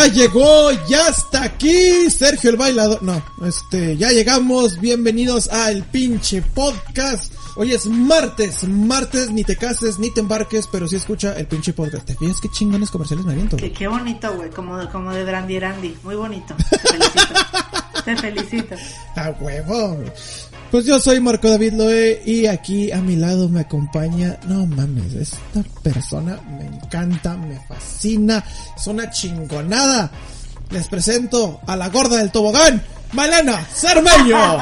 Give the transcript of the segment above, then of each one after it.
Ya llegó, ya está aquí Sergio el bailador. No, este, ya llegamos. Bienvenidos al pinche podcast. Hoy es martes, martes, ni te cases, ni te embarques, pero sí escucha el pinche podcast. ¿Te fijas qué chingones comerciales me aviento? Qué, qué bonito, güey, como, de- como de Brandy Randy. Muy bonito. Te felicito. Te felicito. A huevo. Pues yo soy Marco David Loe y aquí a mi lado me acompaña, no mames, esta persona me encanta, me fascina, es una chingonada. Les presento a la gorda del tobogán, Malena Cermeño.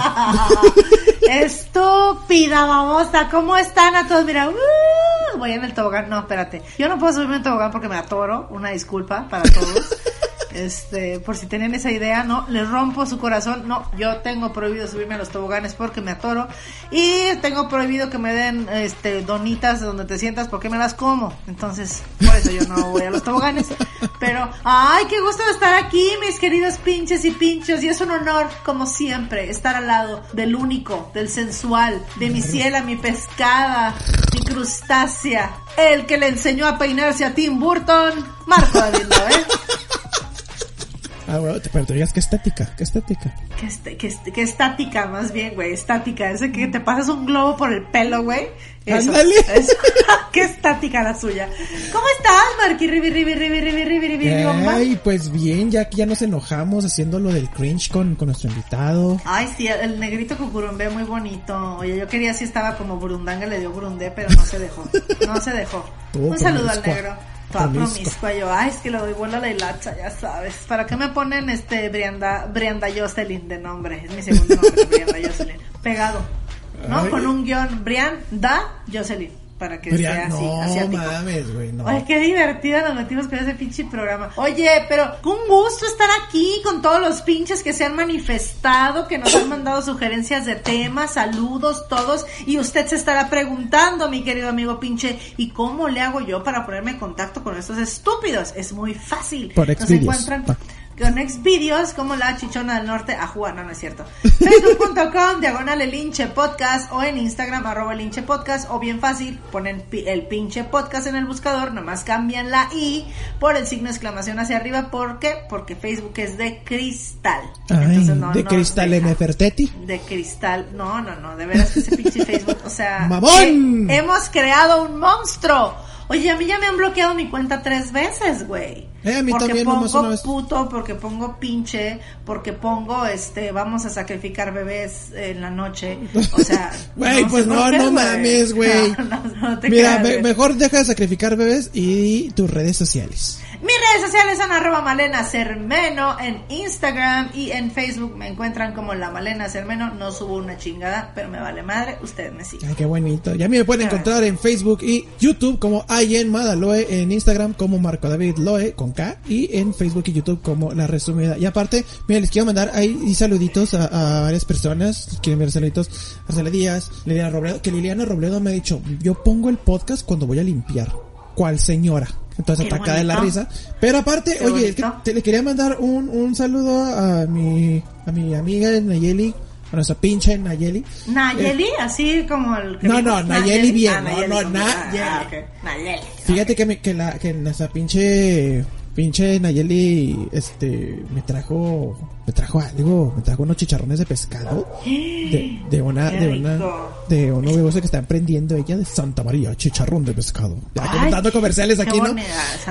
Estúpida babosa, ¿cómo están a todos? Mira, uh, voy en el tobogán. No, espérate. Yo no puedo subirme en tobogán porque me atoro. Una disculpa para todos. Este, por si tenían esa idea, no, les rompo su corazón. No, yo tengo prohibido subirme a los toboganes porque me atoro. Y tengo prohibido que me den, este, donitas donde te sientas porque me las como. Entonces, por eso yo no voy a los toboganes. Pero, ay, qué gusto de estar aquí, mis queridos pinches y pinchos. Y es un honor, como siempre, estar al lado del único, del sensual, de mi ciela, mi pescada, mi crustácea, el que le enseñó a peinarse a Tim Burton, Marco David Loe. Ah, bueno, pero te digas que estética, que estética. Qué, este- qué este- qué estática, más bien, güey, estática. Ese que te pasas un globo por el pelo, güey. Eso, qué estática la suya. ¿Cómo estás, Marqui? Ribi, ribi, ribi, ribi, ribi, ribi? Ay, pues bien, ya que ya nos enojamos haciendo lo del cringe con, con nuestro invitado. Ay, sí, el negrito cucurumbé muy bonito. Oye, yo quería si estaba como burundanga, le dio burundé, pero no se dejó. No se dejó. Estuvo Un saludo al negro. Toda Promiscua. yo. Ay, es que le doy bola a la hilacha, ya sabes. ¿Para qué me ponen este Brianda, Brianda Jocelyn de nombre? Es mi segundo nombre, Brianda Jocelyn. Pegado. ¿No? Ay. Con un guion. Brianda Jocelyn. Para que sea así, no asiático. mames, güey, no. Ay, qué divertida nos metimos con ese pinche programa. Oye, pero un gusto estar aquí con todos los pinches que se han manifestado, que nos han mandado sugerencias de temas, saludos, todos. Y usted se estará preguntando, mi querido amigo pinche, ¿y cómo le hago yo para ponerme en contacto con estos estúpidos? Es muy fácil. Por Nos encuentran. Con Xvideos como la chichona del norte a jugar, no, no es cierto. Facebook.com, diagonal el hinche podcast o en Instagram arroba el hinche podcast o bien fácil, ponen el pinche podcast en el buscador, nomás cambian la i por el signo de exclamación hacia arriba, ¿por qué? Porque Facebook es de cristal. Ay, Entonces, no de cristal deja. Neferteti. De cristal, no, no, no, de veras que ese pinche Facebook, o sea, ¡Mamón! hemos creado un monstruo. Oye, a mí ya me han bloqueado mi cuenta tres veces, güey. Eh, a mí porque también, pongo nomás una vez. puto, porque pongo pinche, porque pongo, este, vamos a sacrificar bebés en la noche. O sea, Güey, sé pues no, no mames, güey. No, no, no Mira, me- mejor deja de sacrificar bebés y tus redes sociales. Mis redes sociales son arroba malena cermeno en Instagram y en Facebook me encuentran como la malena cermeno. No subo una chingada, pero me vale madre, ustedes me siguen. Ay, qué bonito. Y a mí me pueden encontrar en Facebook y YouTube como Ayen Madaloe, en Instagram como Marco David Loe con K y en Facebook y YouTube como La Resumida. Y aparte, mira, les quiero mandar ahí saluditos a, a varias personas. Quieren ver saluditos. Arcela Díaz, Liliana Robledo, que Liliana Robledo me ha dicho, yo pongo el podcast cuando voy a limpiar. ¿Cuál señora? Entonces Qué atacada de la risa. Pero aparte, Qué oye, es que te, le quería mandar un, un saludo a mi, a mi amiga Nayeli, a nuestra pinche Nayeli. Nayeli, así como el que No, no, Nayeli bien, Ah, no, Nayeli no, Nayeli. ah, Nayeli. Fíjate que, me, que, la, que nuestra pinche pinche Nayeli este me trajo me trajo algo, me trajo unos chicharrones de pescado de, de una, de una, de un negocio que está emprendiendo ella de Santa María, chicharrón de pescado. Ya que dando comerciales aquí, ¿no?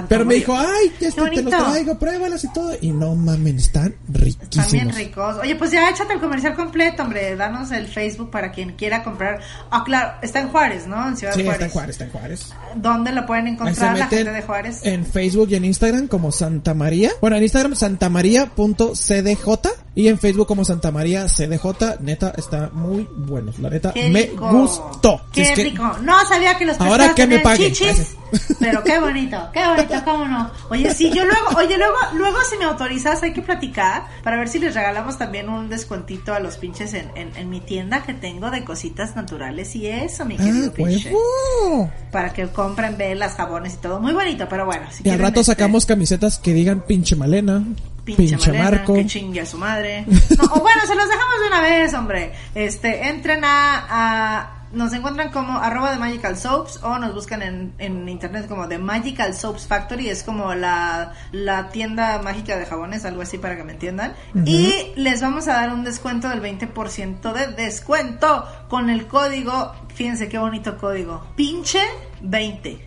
Pero me dijo, ay, este, te los traigo, pruébalas y todo. Y no mamen, están Están riquísimos. bien ricos. Oye, pues ya échate el comercial completo, hombre. Danos el Facebook para quien quiera comprar. Ah, claro, está en Juárez, ¿no? En Ciudad Sí, Juárez. está en Juárez, está en Juárez. ¿Dónde lo pueden encontrar la gente de Juárez? En Facebook y en Instagram como Santa María. Bueno, en Instagram santamaría.cdj y en Facebook como Santa María CDJ. Neta, está muy bueno. La neta, Qué me rico. gustó. Qué Es que- rico. No sabía que los Ahora que me paguen. chichis. Pero qué bonito, qué bonito, cómo no. Oye, sí, yo luego, oye, luego, luego si me autorizas hay que platicar para ver si les regalamos también un descuentito a los pinches en, en, en mi tienda que tengo de cositas naturales y eso, mi querido Ah, pinche. Para que compren velas, jabones y todo. Muy bonito, pero bueno. Si Y al rato este, sacamos camisetas que digan pinche Malena, pinche, pinche, Malena, Marco. que chingue a su madre. No, o bueno, se los dejamos de una vez, hombre. Este, entren a, a- nos encuentran como arroba de Magical Soaps o nos buscan en, en internet como The Magical Soaps Factory, es como la, la tienda mágica de jabones, algo así para que me entiendan. Y les vamos a dar un descuento del 20% de descuento con el código, fíjense qué bonito código, pinche 20.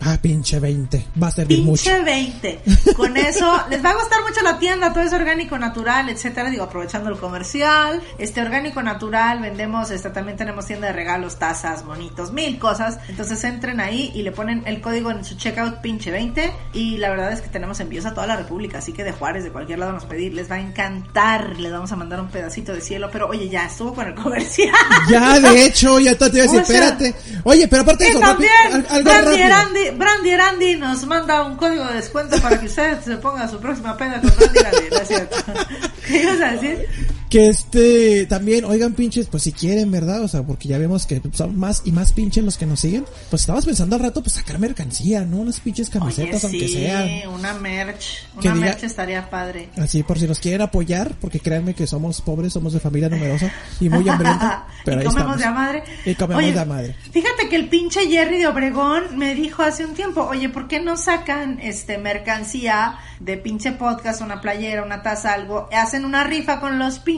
Ah, pinche 20. Va a servir mucho. Pinche 20. Con eso les va a gustar mucho la tienda, todo es orgánico, natural, etcétera. Digo, aprovechando el comercial, este orgánico, natural, vendemos, este también tenemos tienda de regalos, tazas, monitos, mil cosas. Entonces entren ahí y le ponen el código en su checkout pinche 20 y la verdad es que tenemos envíos a toda la República, así que de Juárez, de cualquier lado nos pedir, les va a encantar, les vamos a mandar un pedacito de cielo, pero oye, ya estuvo con el comercial. Ya, de hecho, ya te iba a decir, O sea, espérate. Oye, pero aparte de eso, también rápido, algo rápido. Erandi, Brandy Erandi nos manda un código de descuento para que usted se ponga su próxima peda con Brandy Erandi, ¿no es cierto? ¿Qué ibas a decir? Que este, también, oigan pinches, pues si quieren, ¿verdad? O sea, porque ya vemos que son más y más pinches los que nos siguen. Pues estabas pensando al rato, pues sacar mercancía, ¿no? Unas pinches Oye, camisetas, aunque sí, sean. una merch, una diga- merch estaría padre. Así, por si nos quieren apoyar, porque créanme que somos pobres, somos de familia numerosa y muy hambrienta. Pero y ahí comemos estamos. de a madre. Y comemos Oye, de a madre. Fíjate que el pinche Jerry de Obregón me dijo hace un tiempo, oye, ¿por qué no sacan este mercancía de pinche podcast, una playera, una taza, algo? Hacen una rifa con los pinches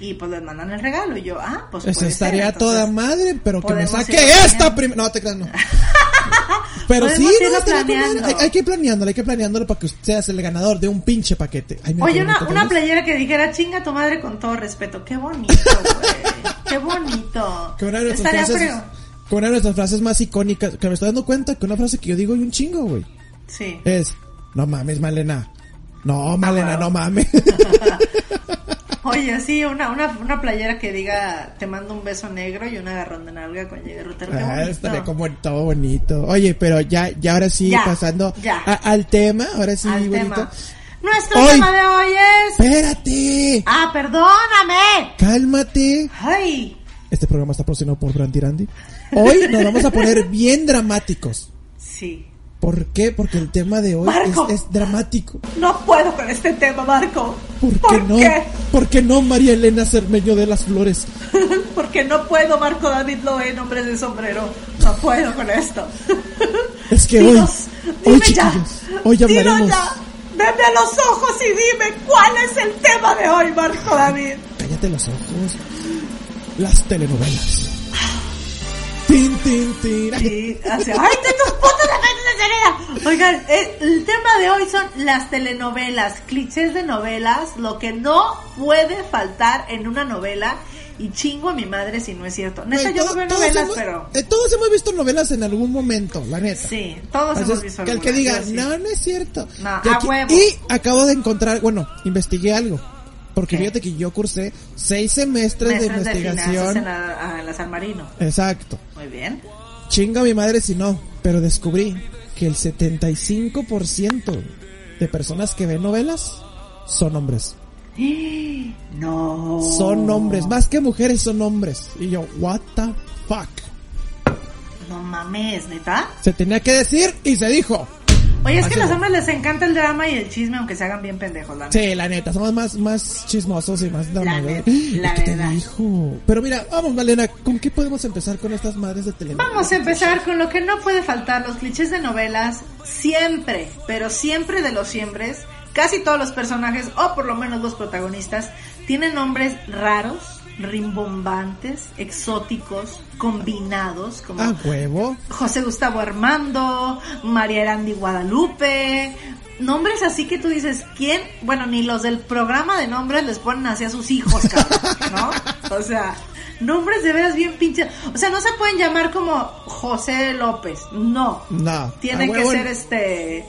y pues les mandan el regalo. Y yo, ah, pues Eso estaría ser, toda madre, pero que me saque esta primero. No, te creas, no. Pero sí, no, con planeando. hay, hay que ir planeándolo, hay que ir planeándolo para que usted seas el ganador de un pinche paquete. Ay, Oye, qué una, una playera que dijera chinga tu madre con todo respeto. Qué bonito, güey. Qué bonito. Que una Estaría frases, que una de nuestras frases más icónicas, que me estoy dando cuenta que una frase que yo digo y un chingo, güey, Sí. es, no mames, Malena. No, Malena, Ah, no mames. Oye, sí, una, una, una playera que diga te mando un beso negro y un agarrón de nalga con Jäger Rutero. Qué Ah, estaría como todo bonito. Oye, pero ya, ya ahora sí, Ya, pasando ya. a- al tema, ahora sí, Al bonito. tema. Nuestro Hoy- tema de hoy es... Espérate, Ah, perdóname. cálmate. Ay, Este programa está patrocinado por Brandy Randy. Hoy nos vamos a poner bien dramáticos. sí. ¿Por qué? Porque el tema de hoy es, es dramático. No puedo con este tema, Marco. ¿Por qué ¿Por no? qué? ¿Por qué no, María Elena Cermeño de las Flores? Porque no puedo, Marco David Loe, nombres de sombrero. No puedo con esto. Es que Dinos, hoy, dime hoy ya. hoy ya. Veme a los ojos y dime cuál es el tema de hoy, Marco David. Cállate los ojos. Las telenovelas. Tin, tin, tin. Ay, Sí, así, ¡Ay, de tus putos efectos de! Oigan, eh, el tema de hoy son las telenovelas, clichés de novelas, lo que no puede faltar en una novela. Y chingo a mi madre si no es cierto. Neta, yo no veo novelas, hemos- pero. eh, todos hemos visto novelas en algún momento, la neta. Sí, todos hemos visto que el que diga, sí. no, no es cierto. No, Y a aquí- huevo. Y acabo de encontrar, bueno, investigué algo. Porque ¿Qué? fíjate que yo cursé seis semestres de de investigación. en la, ah, en la San Marino. Exacto. Muy bien. Chinga mi madre si no, pero descubrí que el 75% de personas que ven novelas son hombres. No. Son hombres, más que mujeres son hombres. Y yo, what the fuck. No mames, neta. Se tenía que decir y se dijo. Oye, es que a los es. hombres les encanta el drama y el chisme, aunque se hagan bien pendejos, la neta. Sí, la neta, somos más, más chismosos y más dramáticos. neta, la ¿Qué te verdad. dijo? Pero mira, vamos, Malena, ¿con qué podemos empezar con estas madres de telenovelas? Vamos a empezar con lo que no puede faltar, los clichés de novelas, siempre, pero siempre de los siempre, casi todos los personajes, o por lo menos los protagonistas, tienen nombres raros, rimbombantes, exóticos, combinados, como Ah, huevo. José Gustavo Armando, María Erandi Guadalupe, nombres así que tú dices, ¿quién? Bueno, ni los del programa de nombres les ponen así a sus hijos, cabrón, ¿no? O sea, nombres de veras bien pinches. O sea, no se pueden llamar como José López, no. No. Tiene a que ser este eh,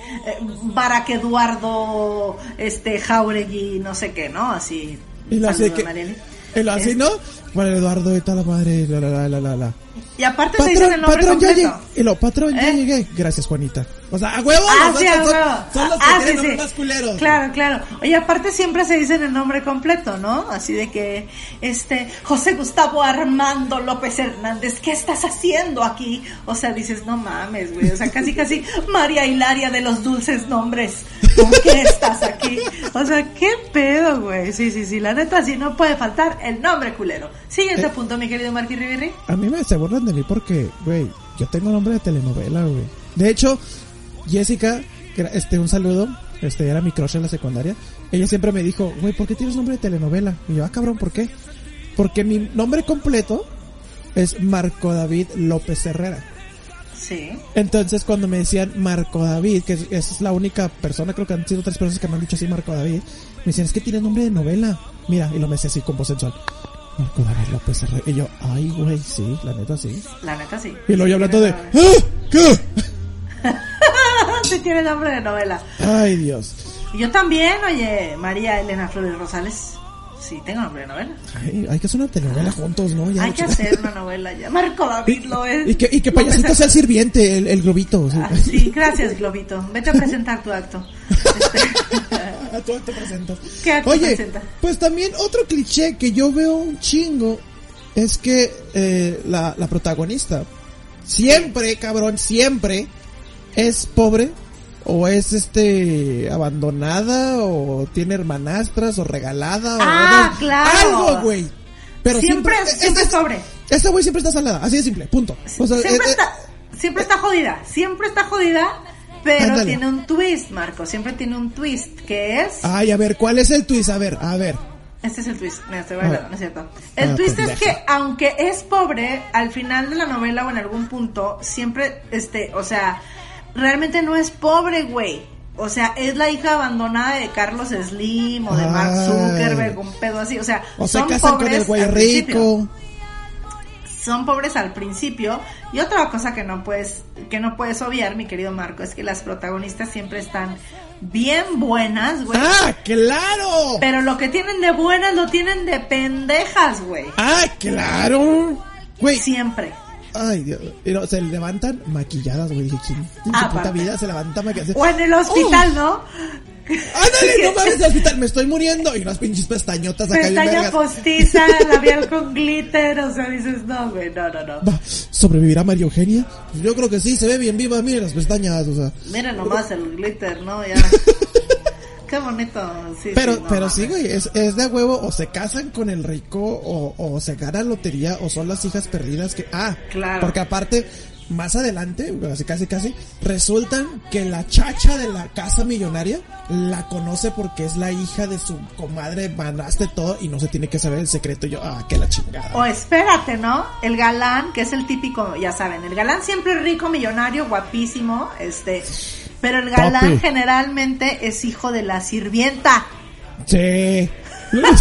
Barack Eduardo, este Jauregui, no sé qué, ¿no? Así. Y hace saludo, que. Lo así, ¿no? Bueno, Eduardo tal la madre, la la la la la. Y aparte se dicen el Patrón, nombre patrón, ya llegué. Y lo, patrón, ya ¿Eh? llegué. Gracias, Juanita. O sea, a huevo, Ah, los sí, a huevo. son los que Ah, tienen sí, nombres sí. más culeros. Claro, claro. Oye, aparte siempre se dicen el nombre completo, ¿no? Así de que, este, José Gustavo Armando López Hernández, ¿qué estás haciendo aquí? O sea, dices, no mames, güey. O sea, casi, casi María Hilaria de los dulces nombres. ¿Por qué estás aquí? O sea, ¿qué pedo, güey? Sí, sí, sí. La neta, sí, no puede faltar el nombre culero. Siguiente Eh. punto, mi querido Marquis Riviri. A mí me se burlan de mí porque, güey, yo tengo nombre de telenovela, güey. De hecho, Jessica, que era- este, un saludo, este, era mi crush en la secundaria. Ella siempre me dijo, güey, ¿por qué tienes nombre de telenovela? Y yo, ah, cabrón, ¿por qué? Porque mi nombre completo es Marco David López Herrera. Sí. Entonces cuando me decían Marco David, que es, esa es la única persona, creo que han sido tres personas que me han dicho así Marco David, me decían, es que tiene nombre de novela. Mira, y lo me decía así con voz sensual. Marco David López Herrera. Y yo, ay, güey, sí, la neta sí. La neta, sí. Y luego yo hablando de, ¡Ah! ¿Qué? Sí, tiene nombre de novela. Ay, Dios. Y Yo también, oye, María Elena Flores Rosales. Sí, tengo nombre de novela. Ay, hay que hacer una telenovela juntos, ¿no? Ya, Hay que hacer una novela ya. Marco David lo es. Y que, y que payasito sea el sirviente, el, el globito. sí. Ah, sí, gracias, Globito. Vete a presentar tu acto. Este, tú te presentas. ¿Qué acto Oye, presenta? pues también otro cliché que yo veo un chingo es que eh, la, la protagonista siempre, cabrón, siempre es pobre o es este abandonada o tiene hermanastras o regalada o Ah, no, claro. algo, güey. Pero Siempre- siempre, siempre es pobre. Esta güey siempre está salada, así de simple, punto. O sea, siempre, eh, eh, está, siempre está jodida. Siempre está jodida. Pero Ándale. tiene un twist, Marco. Siempre tiene un twist. Que es. Ay, a ver, ¿cuál es el twist? A ver, a ver. Este es el twist, mira, estoy Ah. bailando, no es cierto. El Ah, twist es que aunque es pobre, al final de la novela o en algún punto, siempre, este, o sea, realmente no es pobre, güey. O sea, es la hija abandonada de Carlos Slim o de Mark. Zuckerberg, un pedo así. O sea, O se son casan con pobres el güey rico. Son pobres al principio. Y otra cosa que no puedes, que no puedes obviar, mi querido Marco, es que las protagonistas siempre están bien buenas, güey. ¡Ah, claro! Pero lo que tienen de buenas lo tienen de pendejas, güey. ¡Ah, claro! Güey, Siempre. Ay, Dios. Pero se levantan maquilladas, güey. ¿quién en su Ah, puta aparte. vida se levanta maquilladas? O en el hospital, ¿no? ¡Ándale, no mames, al hospital! Me estoy muriendo. Y unas pinches pestañotas acá Pestaña postiza, labial con glitter, o sea, dices, no, güey, no, no, no. Va, ¿Sobrevivirá María Eugenia? Yo creo que sí, se ve bien viva. Miren las pestañas, o sea. Mira nomás el glitter, ¿no? Ya. Qué bonito, sí. Pero, sí, no pero sí, güey, es, es de huevo, o se casan con el rico, o, o se ganan lotería, o son las hijas perdidas que, ah, Claro. porque aparte, más adelante, casi casi casi, resultan que la chacha de la casa millonaria la conoce porque es la hija de su comadre, manaste todo, y no se tiene que saber el secreto, y yo, ah, que la chingada. O espérate, ¿no? El galán, que es el típico, ya saben, el galán siempre rico, millonario, guapísimo, este, pero el galán Papi. generalmente es hijo de la sirvienta. Sí. Es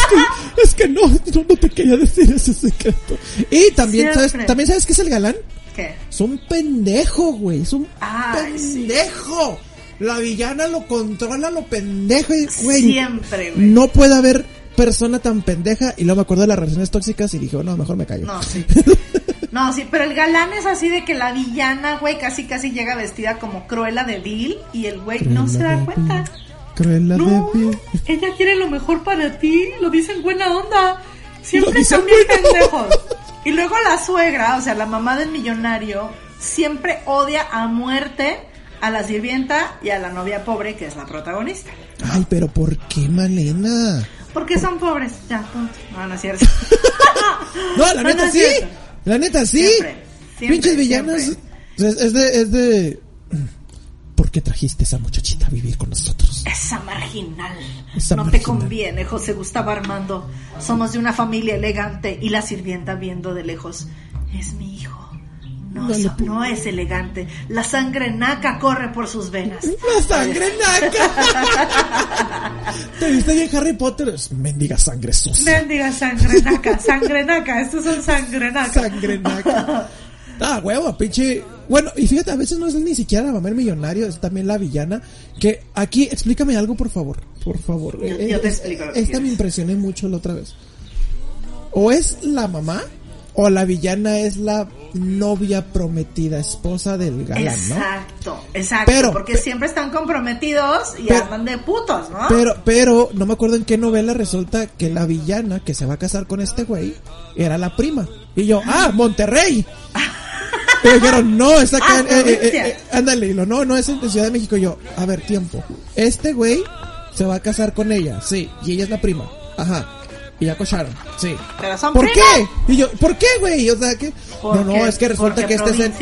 que, es que no, no, no te quería decir ese secreto. Y también, Siempre. ¿sabes? También sabes qué es el galán? ¿Qué? Es un pendejo, güey. Es un Ay, sí. pendejo. La villana lo controla, lo pendejo. Güey, Siempre, güey. no puede haber persona tan pendeja. Y luego me acuerdo de las relaciones tóxicas y dije, oh, no, mejor me callo. No, sí. No, sí, pero el galán es así de que la villana, güey, casi casi llega vestida como Cruella de Vil y el güey no se da cuenta. Cruella No, de Vil. ella quiere lo mejor para ti, lo dice en buena onda. Siempre están bien pendejos. Y luego la suegra, o sea, la mamá del millonario, siempre odia a muerte a la sirvienta y a la novia pobre, que es la protagonista. Ay, pero ¿por qué, Malena? Porque son pobres, ya, punto. No, no es cierto. No, la neta no sí. cierto. La neta sí. Siempre, siempre, Pinches villanas. siempre. Es, de, es de. ¿Por qué trajiste a esa muchachita a vivir con nosotros? Esa marginal. Esa no te conviene, José Gustavo Armando. Somos de una familia elegante y la sirvienta viendo de lejos. Es mi hijo. No, No le so- pu- no es elegante. La sangre naca corre por sus venas. La sangre naca. ¿Te viste bien Harry Potter? Mendiga sangre sucia. Mendiga sangre naca, sangre naca. Estos son sangre naca. Sangre naca. Ah, huevo, pinche. Bueno, y fíjate, a veces no es ni siquiera la mamá millonario, es también la villana. Que aquí, explícame algo, por favor. Por favor. Yo- Eh, yo te explico Esta me impresioné mucho la otra vez. O es la mamá, o la villana es la novia prometida, esposa del galán, ¿no? Exacto, exacto. Pero- porque pe- siempre están comprometidos y Pero- andan de putos, ¿no? Pero, pero, no me acuerdo en qué novela resulta que la villana que se va a casar con este güey era la prima. Y yo, ah, Monterrey. Y dijeron, no, está acá, Ah, eh, eh, eh, eh, ándale, y lo, no, no, es en Ciudad de México. Y yo, a ver, tiempo. Este güey se va a casar con ella, sí, y ella es la prima. Ajá. Y ya cocharon, sí. Pero son ¿Por qué? Y yo, ¿por qué, güey? O sea, que... No, no, es que resulta que este es el...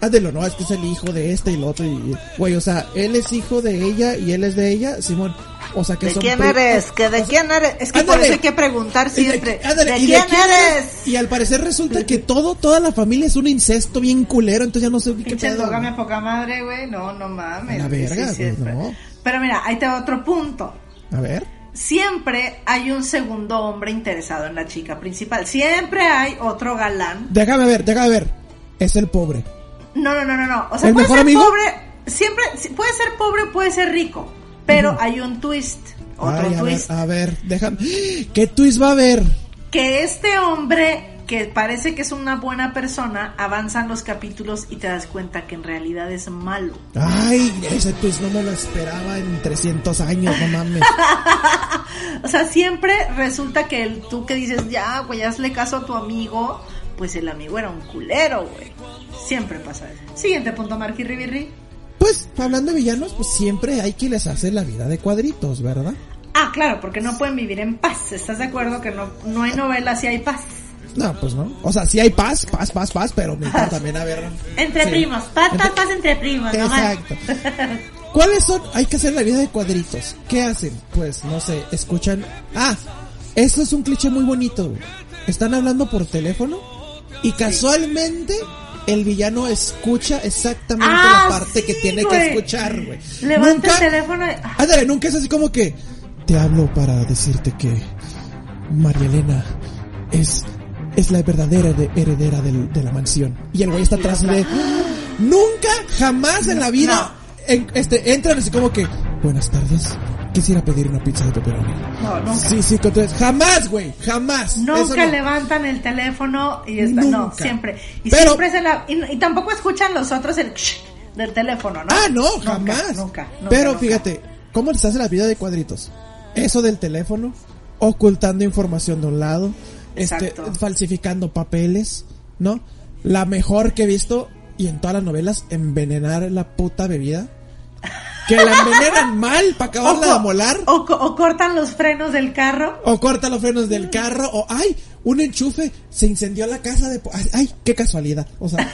Ándelo, no, es que es el hijo de este y el otro y... Güey, o sea, él es hijo de ella y él es de ella, Simón. O sea, que ¿De son quién eres? ¿Que de o sea, quién eres? Es que por ándale. eso hay que preguntar de- siempre. ándale, ¿De quién eres? Y al parecer resulta que todo, toda la familia es un incesto bien culero, entonces ya no sé qué pedo. a poca madre, güey. No, no mames. La verga, sí, no. Pero mira, ahí te va otro punto. A ver. Siempre hay un segundo hombre interesado en la chica principal. Siempre hay otro galán. Déjame ver, déjame ver. Es el pobre. No, no, no, no, no. O sea, ¿El puede mejor ser amigo? pobre. Siempre, si- puede ser pobre, puede ser rico. Pero hay un twist. Otro Ay, a ver, twist. a ver, déjame. ¿Qué twist va a haber? que este hombre que parece que es una buena persona avanzan los capítulos y te das cuenta que en realidad es malo. Ay, ese twist no me lo esperaba en 300 años, no mames. O sea, siempre resulta que el, tú que dices, ya, güey, hazle caso a tu amigo, pues el amigo era un culero, güey. Siempre pasa eso. Siguiente punto, Marqui Ribirri. Pues, hablando de villanos, pues siempre hay quien les hace la vida de cuadritos, ¿verdad? Ah, claro, porque no pueden vivir en paz. ¿Estás de acuerdo que no, no hay novela si hay paz? No, pues no. O sea, sí hay paz, paz, paz, paz, pero necesito también haber... Entre Sí. primos. Paz, paz, Entre- paz entre primos. Exacto. ¿Cuáles son? Hay que hacer la vida de cuadritos. ¿Qué hacen? Pues, no sé, escuchan... Ah, eso es un cliché muy bonito. Están hablando por teléfono y casualmente el villano escucha exactamente Ah, la parte sí, que tiene güey. que escuchar, güey. Levanta el teléfono y... ah, Ándale, nunca es así como que te hablo para decirte que María Elena es es la verdadera de- heredera del- de la mansión. Y el güey está atrás de nunca jamás en la vida en- este entran así como que buenas tardes. Quisiera pedir una pizza de pepperoni. No, nunca. Sí, sí, entonces jamás, güey, jamás. Nunca no. levantan el teléfono y está, no, Nunca. siempre. Y Pero- siempre se la, y, y tampoco escuchan los otros el del teléfono, ¿no? Ah, no, Nunca, jamás. Nunca, nunca, Pero nunca. fíjate, ¿cómo les hace la vida de cuadritos? Eso del teléfono, ocultando información de un lado, este, falsificando papeles, ¿no? La mejor que he visto, y en todas las novelas, envenenar la puta bebida. Que la envenenan mal para acabarla de amolar. o o cortan los frenos del carro. O corta los frenos del carro, o ¡ay! Un enchufe, se incendió la casa de... ay, ¡Qué casualidad! O sea,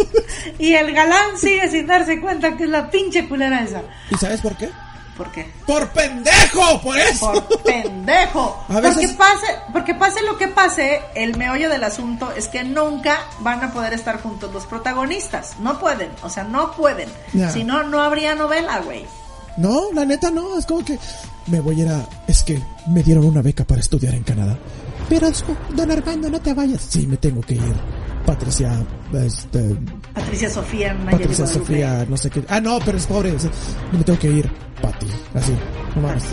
Y el galán sigue sin darse cuenta que es la pinche culera esa. ¿y sabes por qué? ¿Por qué? ¡Por pendejo! ¡Por eso! Por pendejo. A veces- Porque pase, porque pase lo que pase, el meollo del asunto es que nunca van a poder estar juntos los protagonistas. No pueden, o sea, no pueden. Si no, no habría novela, güey. No, la neta no, es como que me voy a ir a... Es que me dieron una beca para estudiar en Canadá. Pero, don Armando, no te vayas. Sí, me tengo que ir. Patricia, este, Patricia Sofía Nayeli Patricia. Sofía, no sé qué. Ah, no, pero es pobre. No me tengo que ir. Pati, así. No mames.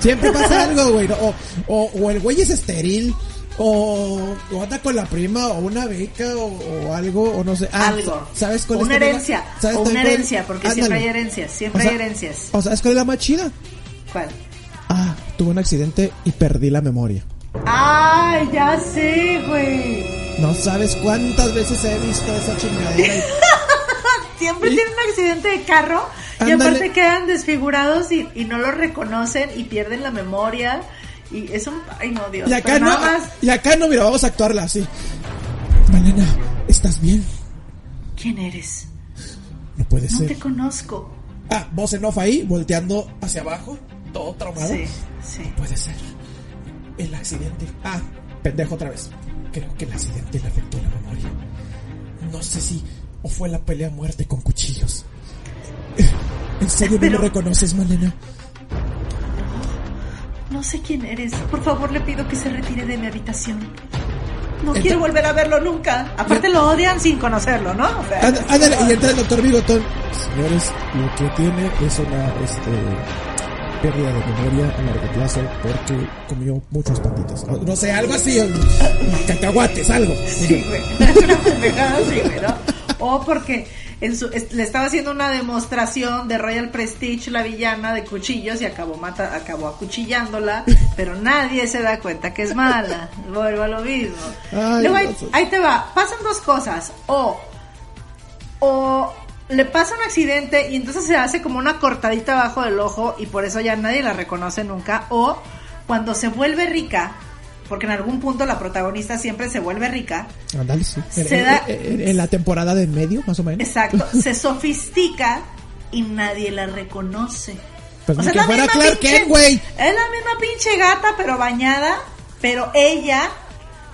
Siempre pasa algo, güey. O, o, o el güey es estéril. O, o anda con la prima. O una beca. O, o algo. O no sé. Ah, Algo. ¿Sabes cuál una es herencia. ¿sabes O una herencia, porque siempre hay herencias. Siempre O sea, hay herencias. O ¿sabes cuál es la más chida? ¿Cuál? Ah, tuve un accidente y perdí la memoria. ¡Ay, ya sé, güey! No sabes cuántas veces he visto esa chingadera. y- Siempre tienen un accidente de carro y aparte quedan desfigurados y, y no lo reconocen y pierden la memoria. Y es un. Ay, no, Dios. Y acá no, más. y acá no, mira, vamos a actuarla así. Malena, ¿estás bien? ¿Quién eres? No puede No ser. te conozco. Ah, voz en off ahí, volteando hacia abajo. todo traumado. Sí, sí. Puede ser. El accidente. Ah, pendejo otra vez. Creo que el accidente le afectó la memoria. No sé si o fue la pelea a muerte con cuchillos. ¿En serio no me reconoces, Malena? No sé quién eres. Por favor, le pido que se retire de mi habitación. No Entra- quiero volver a verlo nunca. Aparte lo odian sin conocerlo, ¿no? O sea, Ánd- Ándale, y entra el doctor Bigotón. Señores, lo que tiene es una este, pérdida de memoria a largo plazo porque comió muchas patitas. No, no sé, algo así. Cacahuates, algo. Sí, güey. Es una pendejada así, güey, ¿no? O porque en su- es- le estaba haciendo una demostración de Royal Prestige, la villana de cuchillos, y acabó mata, acabó acuchillándola, pero nadie se da cuenta que es mala. Vuelvo a lo mismo. Ay, Luego ahí, no sé. ahí te va. Pasan dos cosas. O, o le pasa un accidente y entonces se hace como una cortadita abajo del ojo y por eso ya nadie la reconoce nunca. O cuando se vuelve rica, porque en algún punto la protagonista siempre se vuelve rica. Ándale, sí. En, Se en- da- en- en la temporada de medio, más o menos. Exacto, se sofistica y nadie la reconoce. Pues O sea, que fuera Clark güey. Es la misma pinche gata, pero bañada. Pero ella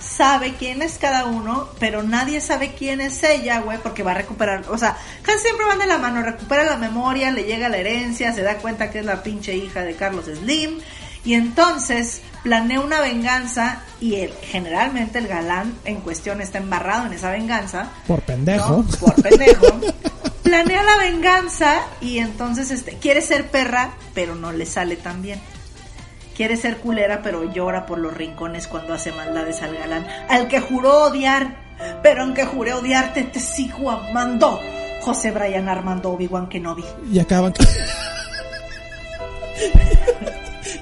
sabe quién es cada uno, pero nadie sabe quién es ella, güey, porque va a recuperar. O sea, casi siempre van de la mano. Recupera la memoria, le llega la herencia, se da cuenta que es la pinche hija de Carlos Slim. Y entonces planea una venganza y el, generalmente el galán en cuestión está embarrado en esa venganza. Por pendejo. ¿no? Por pendejo. Planea la venganza y entonces este quiere ser perra, pero no le sale tan bien. Quiere ser culera, pero llora por los rincones cuando hace maldades al galán, al que juró odiar. Pero aunque juré odiarte, te sigo amando. José Brian Armando Obi-Wan Kenobi. Y acaban.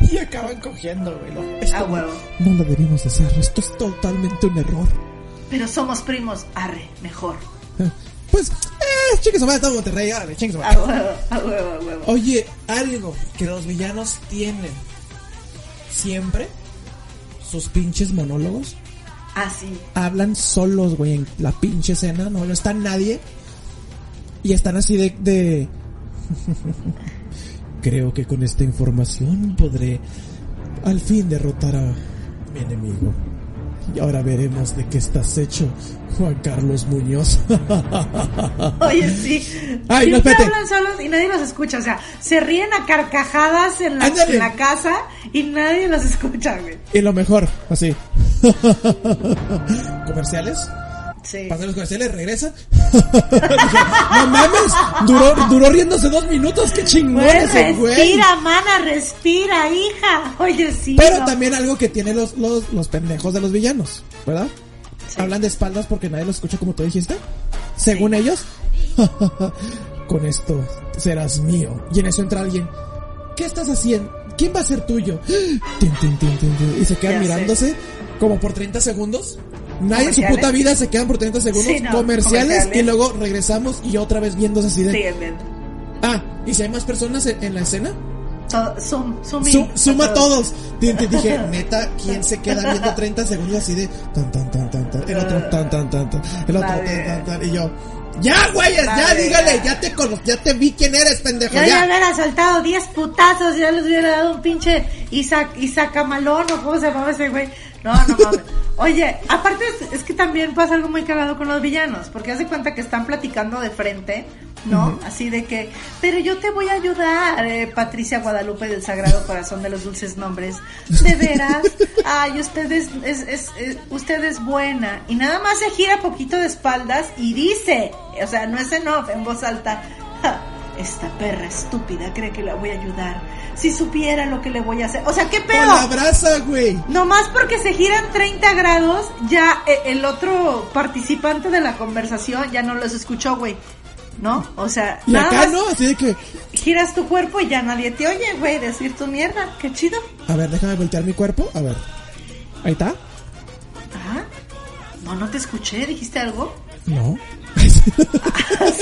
y acaban cogiendo, güey. Esto A no- huevo. no lo debimos hacer. Esto es totalmente un error. Pero somos primos, arre, mejor. Pues, eh, chingue su madre, todo Monterrey, órale, chingue su A madre. huevo, a huevo, a huevo. Oye, algo que los villanos tienen siempre, sus pinches monólogos, Así. hablan solos, güey, en la pinche escena, no, no está nadie. Y están así de, de... Creo que con esta información podré al fin derrotar a mi enemigo. Y ahora veremos de qué estás hecho, Juan Carlos Muñoz. Oye, sí. Ay, no, espérate. hablan solos y nadie los escucha. O sea, se ríen a carcajadas en la, en la casa y nadie los escucha, güey. y lo mejor, así. ¿Comerciales? Sí. Pasan los comerciales, regresa. No mames, duró, duró riéndose dos minutos, qué chingón Güey, ese güey. respira, mana, respira, hija. Oye, sí. Pero no. también algo que tienen los, los, los pendejos de los villanos, ¿verdad? Hablan de espaldas porque nadie los escucha como tú dijiste. Según ellos, con esto serás mío. Y en eso entra alguien. ¿Qué estás haciendo? ¿Quién va a ser tuyo? Tin, tin, tin, tin, tin. Y se quedan Ya sé. mirándose como por 30 segundos. Nadie en su puta vida se quedan por 30 segundos. Sí, no, comerciales, comerciales. y luego regresamos y otra vez viéndose así de... Sí, bien. Ah, ¿y si hay más personas en, la escena? Todo-. Su- suma a todos. Dije, neta, ¿quién se queda viendo 30 segundos así de tan tan tan tan tan? El otro tan tan tan tan. El otro tan tan tan. Y yo, ya, güeyes, ya, dígale, ya te conozco, ya te vi quién eres, pendejo, Yo ya ya. hubiera soltado 10 putazos, ya les hubiera dado un pinche Isaac, Isaac Amalón o cómo se llamaba ese güey. No, no mames. Oye, aparte es, es que también pasa algo muy cagado con los villanos, porque hace cuenta que están platicando de frente, ¿no? Así de que, pero yo te voy a ayudar, eh, Patricia Guadalupe del Sagrado Corazón de los Dulces Nombres. De veras, ay, usted es, es, es- es- usted es buena. Y nada más se gira poquito de espaldas y dice, o sea, no es en off, en voz alta, "Ja, esta perra estúpida cree que la voy a ayudar. Si supiera lo que le voy a hacer. O sea, ¿qué Con pedo? la brasa, güey. Nomás porque se giran 30 grados, ya eh, el otro participante de la conversación ya no los escuchó, güey. ¿No? O sea, Y nada acá más no, así de que, giras tu cuerpo y ya nadie te oye, güey, decir tu mierda. Qué chido. a ver, déjame voltear mi cuerpo, a ver. Ahí está. Ah, no, no te escuché, dijiste algo. No.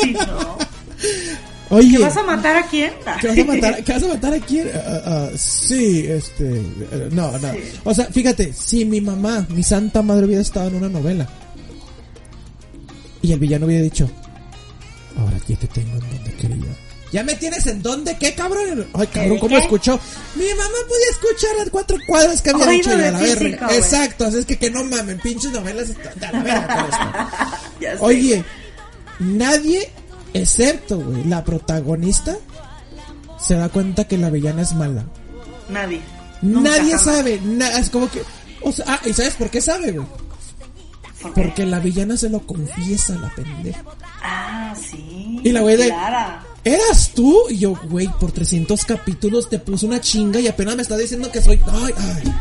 sí, no. Oye. ¿Que vas a matar a quién? ¿Que vas a matar, que vas a matar a quién? Ah, ah, sí, este, eh, no, no. Sí. O sea, fíjate, si mi mamá, mi santa madre hubiera estado en una novela y el villano hubiera dicho, ahora aquí te tengo en donde quería, ¿Ya me tienes en dónde? ¿Qué cabrón? Ay, cabrón, ¿Qué? ¿cómo escuchó? Mi mamá podía escuchar las cuatro cuadras que había Oído dicho de la verga. Exacto, así es que que no mamen, pinches novelas de a la verga. Oye, nadie, excepto, güey, la protagonista, se da cuenta que la villana es mala. Nadie. Nadie jamás. sabe, na- es como que... O sea, ah, ¿y sabes por qué sabe, güey? ¿Por qué? Porque la villana se lo confiesa, la pendeja. Ah, sí. Y la güey de- Clara. ¿Eras tú? Y yo, güey, por 300 capítulos te puse una chinga y apenas me está diciendo que soy... Ay, ay.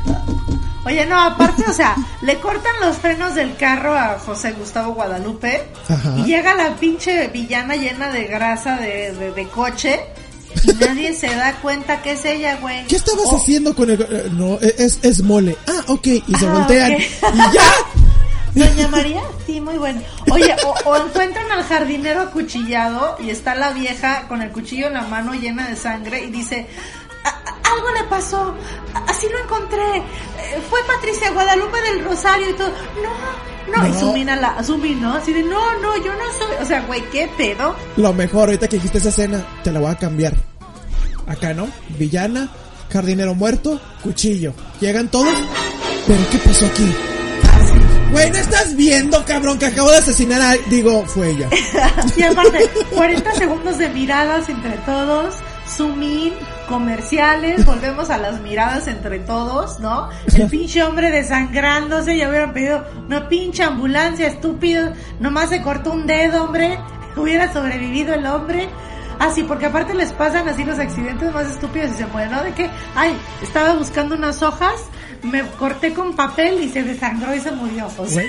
Oye, no, aparte, o sea, le cortan los frenos del carro a José Gustavo Guadalupe Ajá. y llega la pinche villana llena de grasa de, de, de coche y nadie se da cuenta que es ella, güey. ¿Qué estabas Oh, haciendo con el... eh, No, es, es mole. Ah, ok. Y se Ah, voltean. Y ya. Doña María, sí, muy bueno. Oye, o, o encuentran al jardinero acuchillado y está la vieja con el cuchillo en la mano llena de sangre y dice, "A- a- algo le pasó, así lo encontré, Eh, fue Patricia Guadalupe del Rosario y todo. No, no, y No. Sumina la, Sumi, ¿no? Así de, no, no, yo no soy, o sea, güey, ¿qué pedo? Lo mejor, ahorita que dijiste esa escena, te la voy a cambiar. Acá, ¿no? Villana, jardinero muerto, cuchillo. Llegan todos. ¿Pero qué pasó aquí? Güey, ¿no estás viendo, cabrón, que acabo de asesinar a... Digo, fue ella. Y aparte, 40 segundos de miradas entre todos, zoom in, comerciales, volvemos a las miradas entre todos, ¿no? El pinche hombre desangrándose, ya hubieran pedido una pinche ambulancia, estúpido, nomás se cortó un dedo, hombre, hubiera sobrevivido el hombre. Así, porque aparte les pasan así los accidentes más estúpidos y se mueren, ¿no? De que, ay, estaba buscando unas hojas, me corté con papel y se desangró y se murió. O sea,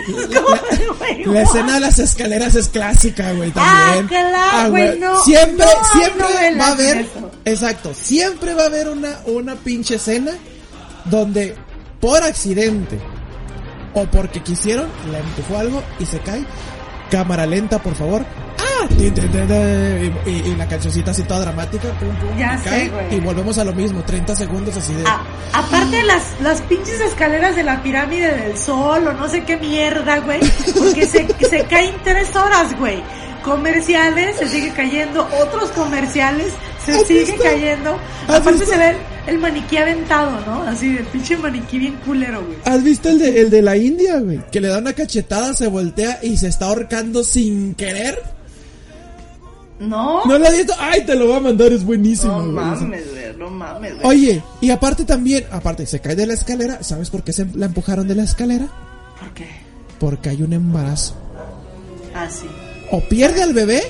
La escena de las escaleras es clásica, güey, también. Ah, claro, güey, no, Siempre, no siempre va a haber, eso. exacto, siempre va a haber una, una pinche escena donde por accidente o porque quisieron, le empujó algo y se cae. Cámara lenta, por favor. Y, la cancioncita así toda dramática, pum, pum, Ya y sé, cae, y volvemos a lo mismo, 30 segundos así de... A- aparte las, las pinches escaleras de la pirámide del sol o no sé qué mierda, güey. Porque se, se caen tres horas, güey. Comerciales, se sigue cayendo. Otros comerciales, se ¿Has sigue visto? cayendo. ¿Has Aparte visto? se ve el, el maniquí aventado, ¿no? Así, el pinche maniquí bien culero, güey. ¿Has visto el de, el de la India, güey? Que le da una cachetada, se voltea y se está ahorcando sin querer. No, ¿No has visto? Ay, te lo voy a mandar, es buenísimo. no mames, güey, no mames, güey. Oye, y aparte también, aparte, se cae de la escalera. ¿Sabes por qué se la empujaron de la escalera? ¿Por qué? Porque hay un embarazo. Ah, sí, O pierde al bebé,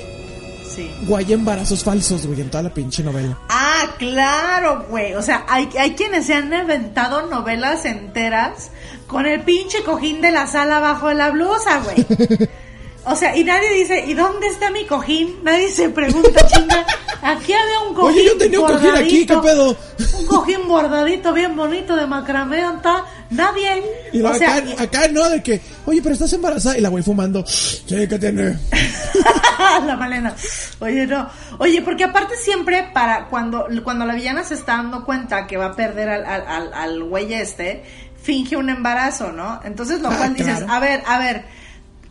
sí. o hay embarazos falsos, güey, en toda la pinche novela. Ah, claro, güey. O sea, hay, hay quienes se han inventado novelas enteras con el pinche cojín de la sala abajo de la blusa, güey. O sea, y nadie dice, ¿y dónde está mi cojín? Nadie se pregunta, chinga. Aquí había un cojín. Oye, yo tenía un cojín aquí, ¿qué pedo? Un cojín bordadito, bien bonito, de macramé, ¿dónde está? Nadie. Y o sea, acá, acá no, de que, oye, pero estás embarazada. Y la güey fumando. Sí, ¿qué tiene? la Malena. Oye, no. Oye, porque aparte siempre para cuando, cuando la villana se está dando cuenta que va a perder al, al, al, al güey este, finge un embarazo, ¿no? Entonces lo Ah, cual dices, a ver, a ver,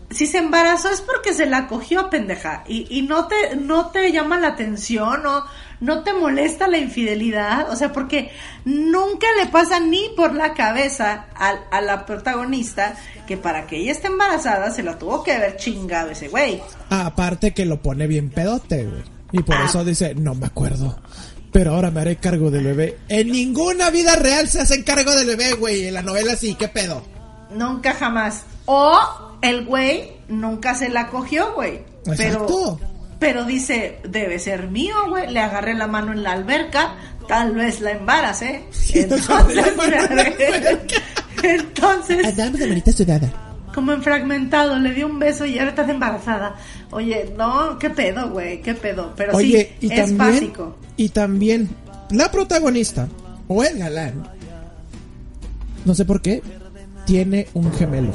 si se embarazó es porque se la cogió, pendeja. Y, y no te, no te llama la atención, no, no te molesta la infidelidad. O sea, porque nunca le pasa ni por la cabeza al- a, la protagonista que para que ella esté embarazada se la tuvo que haber chingado ese güey. Aparte que lo pone bien pedote, güey. Y por Ah. eso dice, no me acuerdo. Pero ahora me haré cargo del bebé. En ninguna vida real se hacen cargo del bebé, güey. En la novela sí, ¿qué pedo? Nunca jamás. O el güey nunca se la cogió, güey. Pero, pero dice, debe ser mío, güey. Le agarré la mano en la alberca, tal vez la embaracé. la Entonces, entonces, manita sudada. como en fragmentado, le dio un beso y ahora estás embarazada. Oye, no, qué pedo, güey, qué pedo. Pero Oye, sí, y es también, básico. y también la protagonista o el galán, no sé por qué, tiene un gemelo.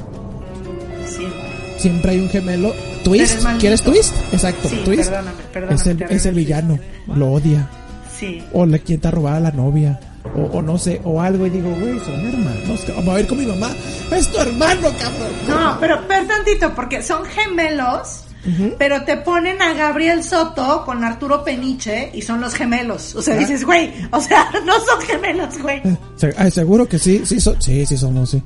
Siempre. Hay un gemelo. Twist. ¿quieres twist? Exacto, Sí, twist. perdóname, perdóname, es el, es el villano, lo odia. Sí. O le quiere robar a la novia. O, o no sé, o algo y digo, güey, son hermanos. Vamos a ver con mi mamá. Es tu hermano, cabrón. No, pero, pero tantito, porque son gemelos, pero te ponen a Gabriel Soto con Arturo Peniche y son los gemelos. O sea, dices, güey, o sea, no son gemelos, güey. Seguro que sí, sí, so- sí, sí somos, sí.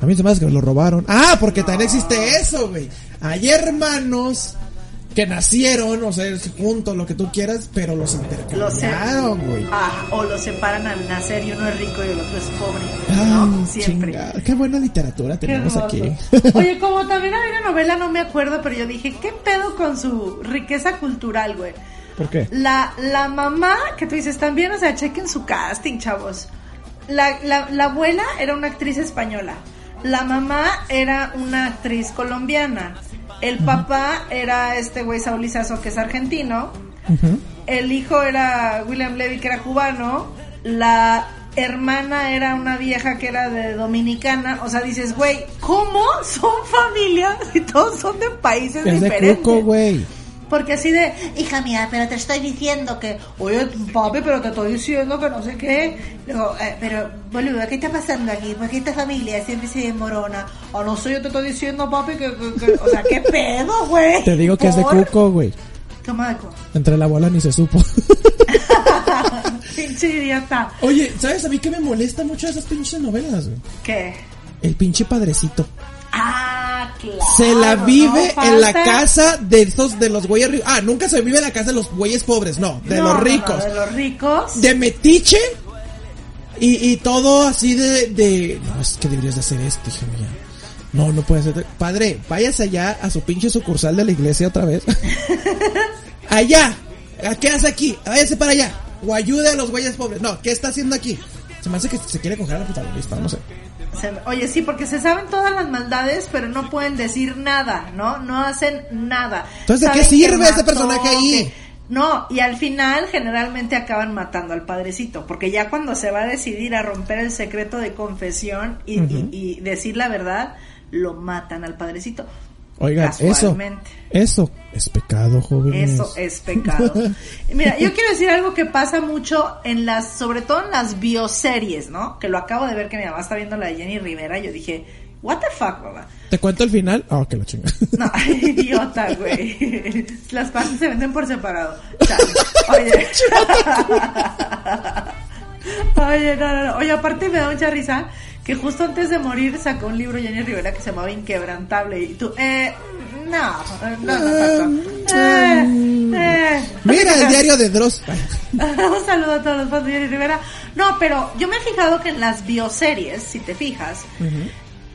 A mí se me hace que me lo robaron. Ah, porque también existe eso, güey. Hay hermanos que nacieron, o sea, juntos, lo que tú quieras, pero los Los intercambiaron, güey. Ah, o los separan al nacer y uno es rico y el otro es pobre. Ay, ¿no? Siempre. chingada, Qué buena literatura tenemos aquí. Oye, como también había una novela, no me acuerdo, pero yo dije, ¿qué pedo con su riqueza cultural, güey? ¿Por qué? La, la mamá, que tú dices también, o sea, chequen su casting, chavos. La, la, la abuela era una actriz española. La mamá era una actriz colombiana. El papá era este güey Saúl que es argentino. El hijo era William Levy, que era cubano. La hermana era una vieja que era de dominicana. O sea, dices, güey, ¿cómo son familias y todos son de países Es de diferentes? cuco, güey. Porque así de, hija mía, pero te estoy diciendo que, oye, papi, pero te estoy diciendo que no sé qué. Eh, pero, boludo, ¿qué está pasando aquí? Porque esta familia siempre se desmorona. O no sé, yo te estoy diciendo, papi, que, que- que- o sea, ¿qué pedo, güey? Te digo que es de ¿Por? cuco, güey. ¿Cómo de cuco? Entre la bola ni se supo. Pinche idiota. Oye, ¿sabes a mí qué me molesta mucho de esas pinches novelas, güey? ¿Qué? El pinche padrecito. Ah, claro. Se la vive no en la casa de esos de los güeyes ricos. Ah, nunca se vive en la casa de los güeyes pobres, no, de No, los ricos. no, de los ricos. De metiche y, y todo así de, de. No, es que deberías de hacer esto, hija mía. No, no puede ser. Padre, váyase allá a su pinche sucursal de la iglesia otra vez. allá. ¿A ¿Qué hace aquí? Váyase para allá. O ayude a los güeyes pobres. No, ¿qué está haciendo aquí? Se me hace que se quiere coger a la protagonista, no sé. Se- Oye, sí, porque se saben todas las maldades, pero no pueden decir nada, ¿no? No hacen nada. Entonces, ¿de qué sirve ese personaje ahí? que- No, y al final generalmente acaban matando al padrecito, porque ya cuando se va a decidir a romper el secreto de confesión y, y- y decir la verdad, lo matan al padrecito. Oigan, eso. Eso es pecado, jóvenes. Eso es pecado. Mira, yo quiero decir algo que pasa mucho en las, sobre todo en las bioseries, ¿no? Que lo acabo de ver que mi mamá está viendo la de Jenny Rivera. Yo dije, what the fuck, mamá. ¿Te cuento el final? Ah, que la chinga. No, idiota, güey. Las partes se venden por separado. Oye. Oye, no, no, no. Oye, aparte me da mucha risa que justo antes de morir sacó un libro Jenny Rivera que se llamaba Inquebrantable. Y tú, eh, no, no, no, no. Eh, eh. Mira el diario de Dross. Un saludo a todos los fans de Jenny Rivera. No, pero yo me he fijado que en las bioseries, si te fijas,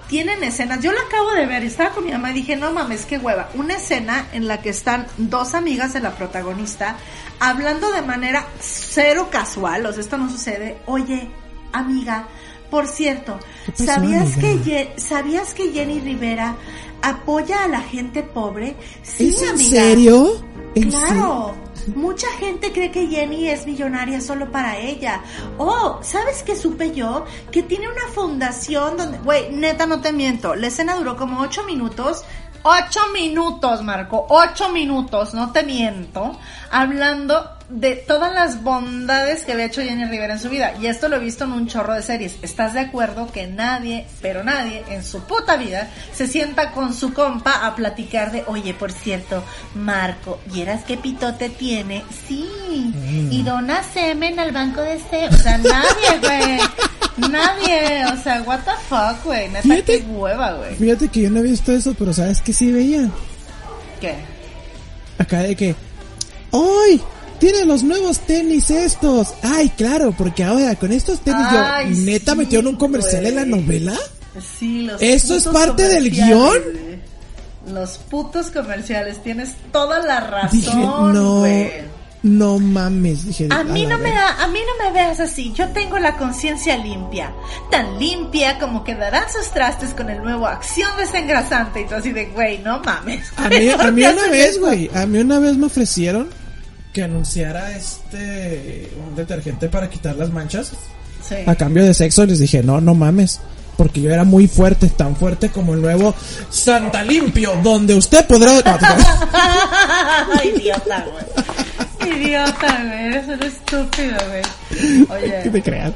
tienen escenas. Yo la acabo de ver, estaba con mi mamá y dije, no mames, qué hueva. Una escena en la que están dos amigas de la protagonista hablando de manera cero casual. O sea, esto no sucede. Oye, amiga, por cierto, pasó, ¿sabías amiga? que, ¿sabías que Jenny Rivera apoya a la gente pobre? Sí, ¿Es en amiga. serio? ¿En Claro. Mucha gente cree que Jenny es millonaria solo para ella. Oh, ¿sabes qué supe yo? Que tiene una fundación donde... Güey, neta, no te miento. La escena duró como ocho minutos. Ocho minutos, Marco. Ocho minutos, no te miento. Hablando de todas las bondades que había hecho Jenny Rivera en su vida. Y esto lo he visto en un chorro de series. ¿Estás de acuerdo que nadie, pero nadie, en su puta vida, se sienta con su compa a platicar de, oye, por cierto, Marco, ¿vieras qué pitote tiene? Sí. Y dona semen al banco de este. O sea, nadie, güey. Nadie. O sea, what the fuck, güey. Neta, Fíjate- qué hueva, güey. Fíjate que yo no he visto eso, pero ¿sabes que sí veía? ¿Qué? Acá de que... ¡Ay! Tiene los nuevos tenis estos. Ay, claro, porque ahora con estos tenis Ay, yo... ¿Neta sí, metieron un comercial en la novela? Sí, los ¿Eso es parte del guion? Los putos comerciales, tienes toda la razón, Dije, no... No mames, dije... A mí no me da, a mí no me veas así. Yo tengo la conciencia limpia, tan limpia como quedarán sus trastes con el nuevo acción desengrasante y tú así de, güey, no mames. A mí, ¿Por a mí qué una vez, güey, a mí una vez me ofrecieron que anunciara este un detergente para quitar las manchas Sí. a cambio de sexo les dije, no, no mames. Porque yo era muy fuerte, tan fuerte como el nuevo Santa Limpio, donde usted podrá... Idiota, güey. Idiota, güey. Eres un estúpido, güey. Oye. te crean.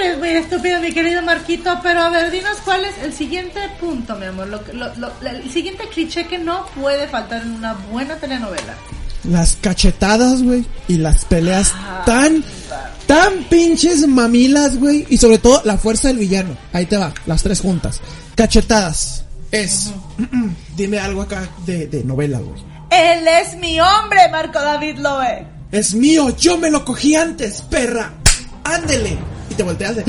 Eres muy estúpido, mi querido Marquito, pero a ver, dinos cuál es el siguiente punto, mi amor. Lo, lo- lo- el siguiente cliché que no puede faltar en una buena telenovela. Las cachetadas, güey. Y las peleas Ah, tan, tan pinches mamilas, güey. Y sobre todo la fuerza del villano. Ahí te va, las tres juntas. Cachetadas. Es. Dime algo acá de, de novela, güey. Él es mi hombre, Marco David Loe. Es mío, yo me lo cogí antes, perra. Ándele. Y te volteas de.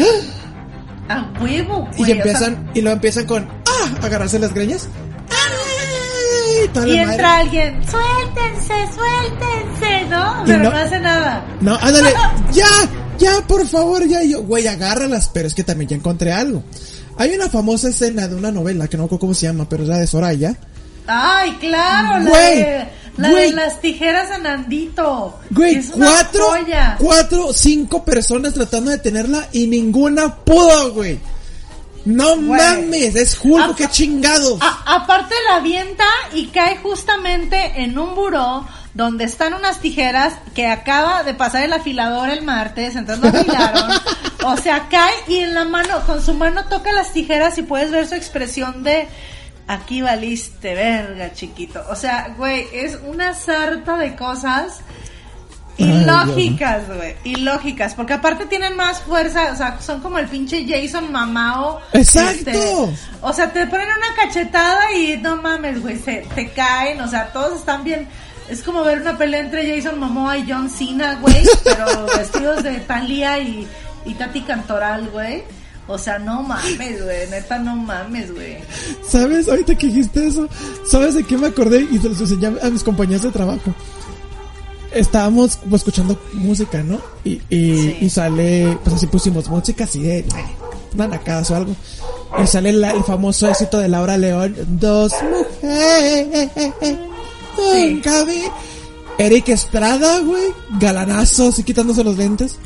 ¡ah! A huevo, Y güey. o empiezan, y lo empiezan con. ¡Ah! Agarrarse las greñas. ¡Ay! Toda y la madre. entra alguien, suéltense, suéltense, ¿no? Pero no- no, hace nada. No, ándale, ya, ya, por favor, ya, yo, güey, agárralas, pero es que también ya encontré algo. Hay una famosa escena de una novela que no recuerdo cómo se llama, pero es la de Soraya. Ay, claro, la, Güey, de, la güey. de las tijeras de Nandito. Güey, es una cuatro, joya. cuatro, cinco personas tratando de tenerla y ninguna pudo, güey. No Güey. mames, es Hulk, qué chingados. A- aparte la avienta y cae justamente en un buró donde están unas tijeras que acaba de pasar el afilador el martes, entonces lo afilaron. o sea, cae y en la mano, con su mano toca las tijeras y puedes ver su expresión de aquí valiste verga, chiquito. O sea, güey, es una sarta de cosas ilógicas, güey, ilógicas, porque aparte tienen más fuerza, o sea, son como el pinche Jason Mamao. Exacto. este, o sea, te ponen una cachetada y no mames, güey, se te caen, o sea, todos están bien. Es como ver una pelea entre Jason Momoa y John Cena, güey, pero vestidos de Thalía y, y Tati Cantoral, güey. O sea, no mames, güey, neta, no mames, güey. ¿Sabes? Ahorita que dijiste eso, ¿sabes de qué me acordé? Y se los enseñé a mis compañeros de trabajo. Estábamos pues, escuchando música, ¿no? Y, y, Sí. y sale, pues así pusimos música así de nanacadas o algo. Y sale la- el famoso éxito de Laura León, Dos mujeres, nunca vi. Eric Estrada, güey, galanazo, así quitándose los lentes.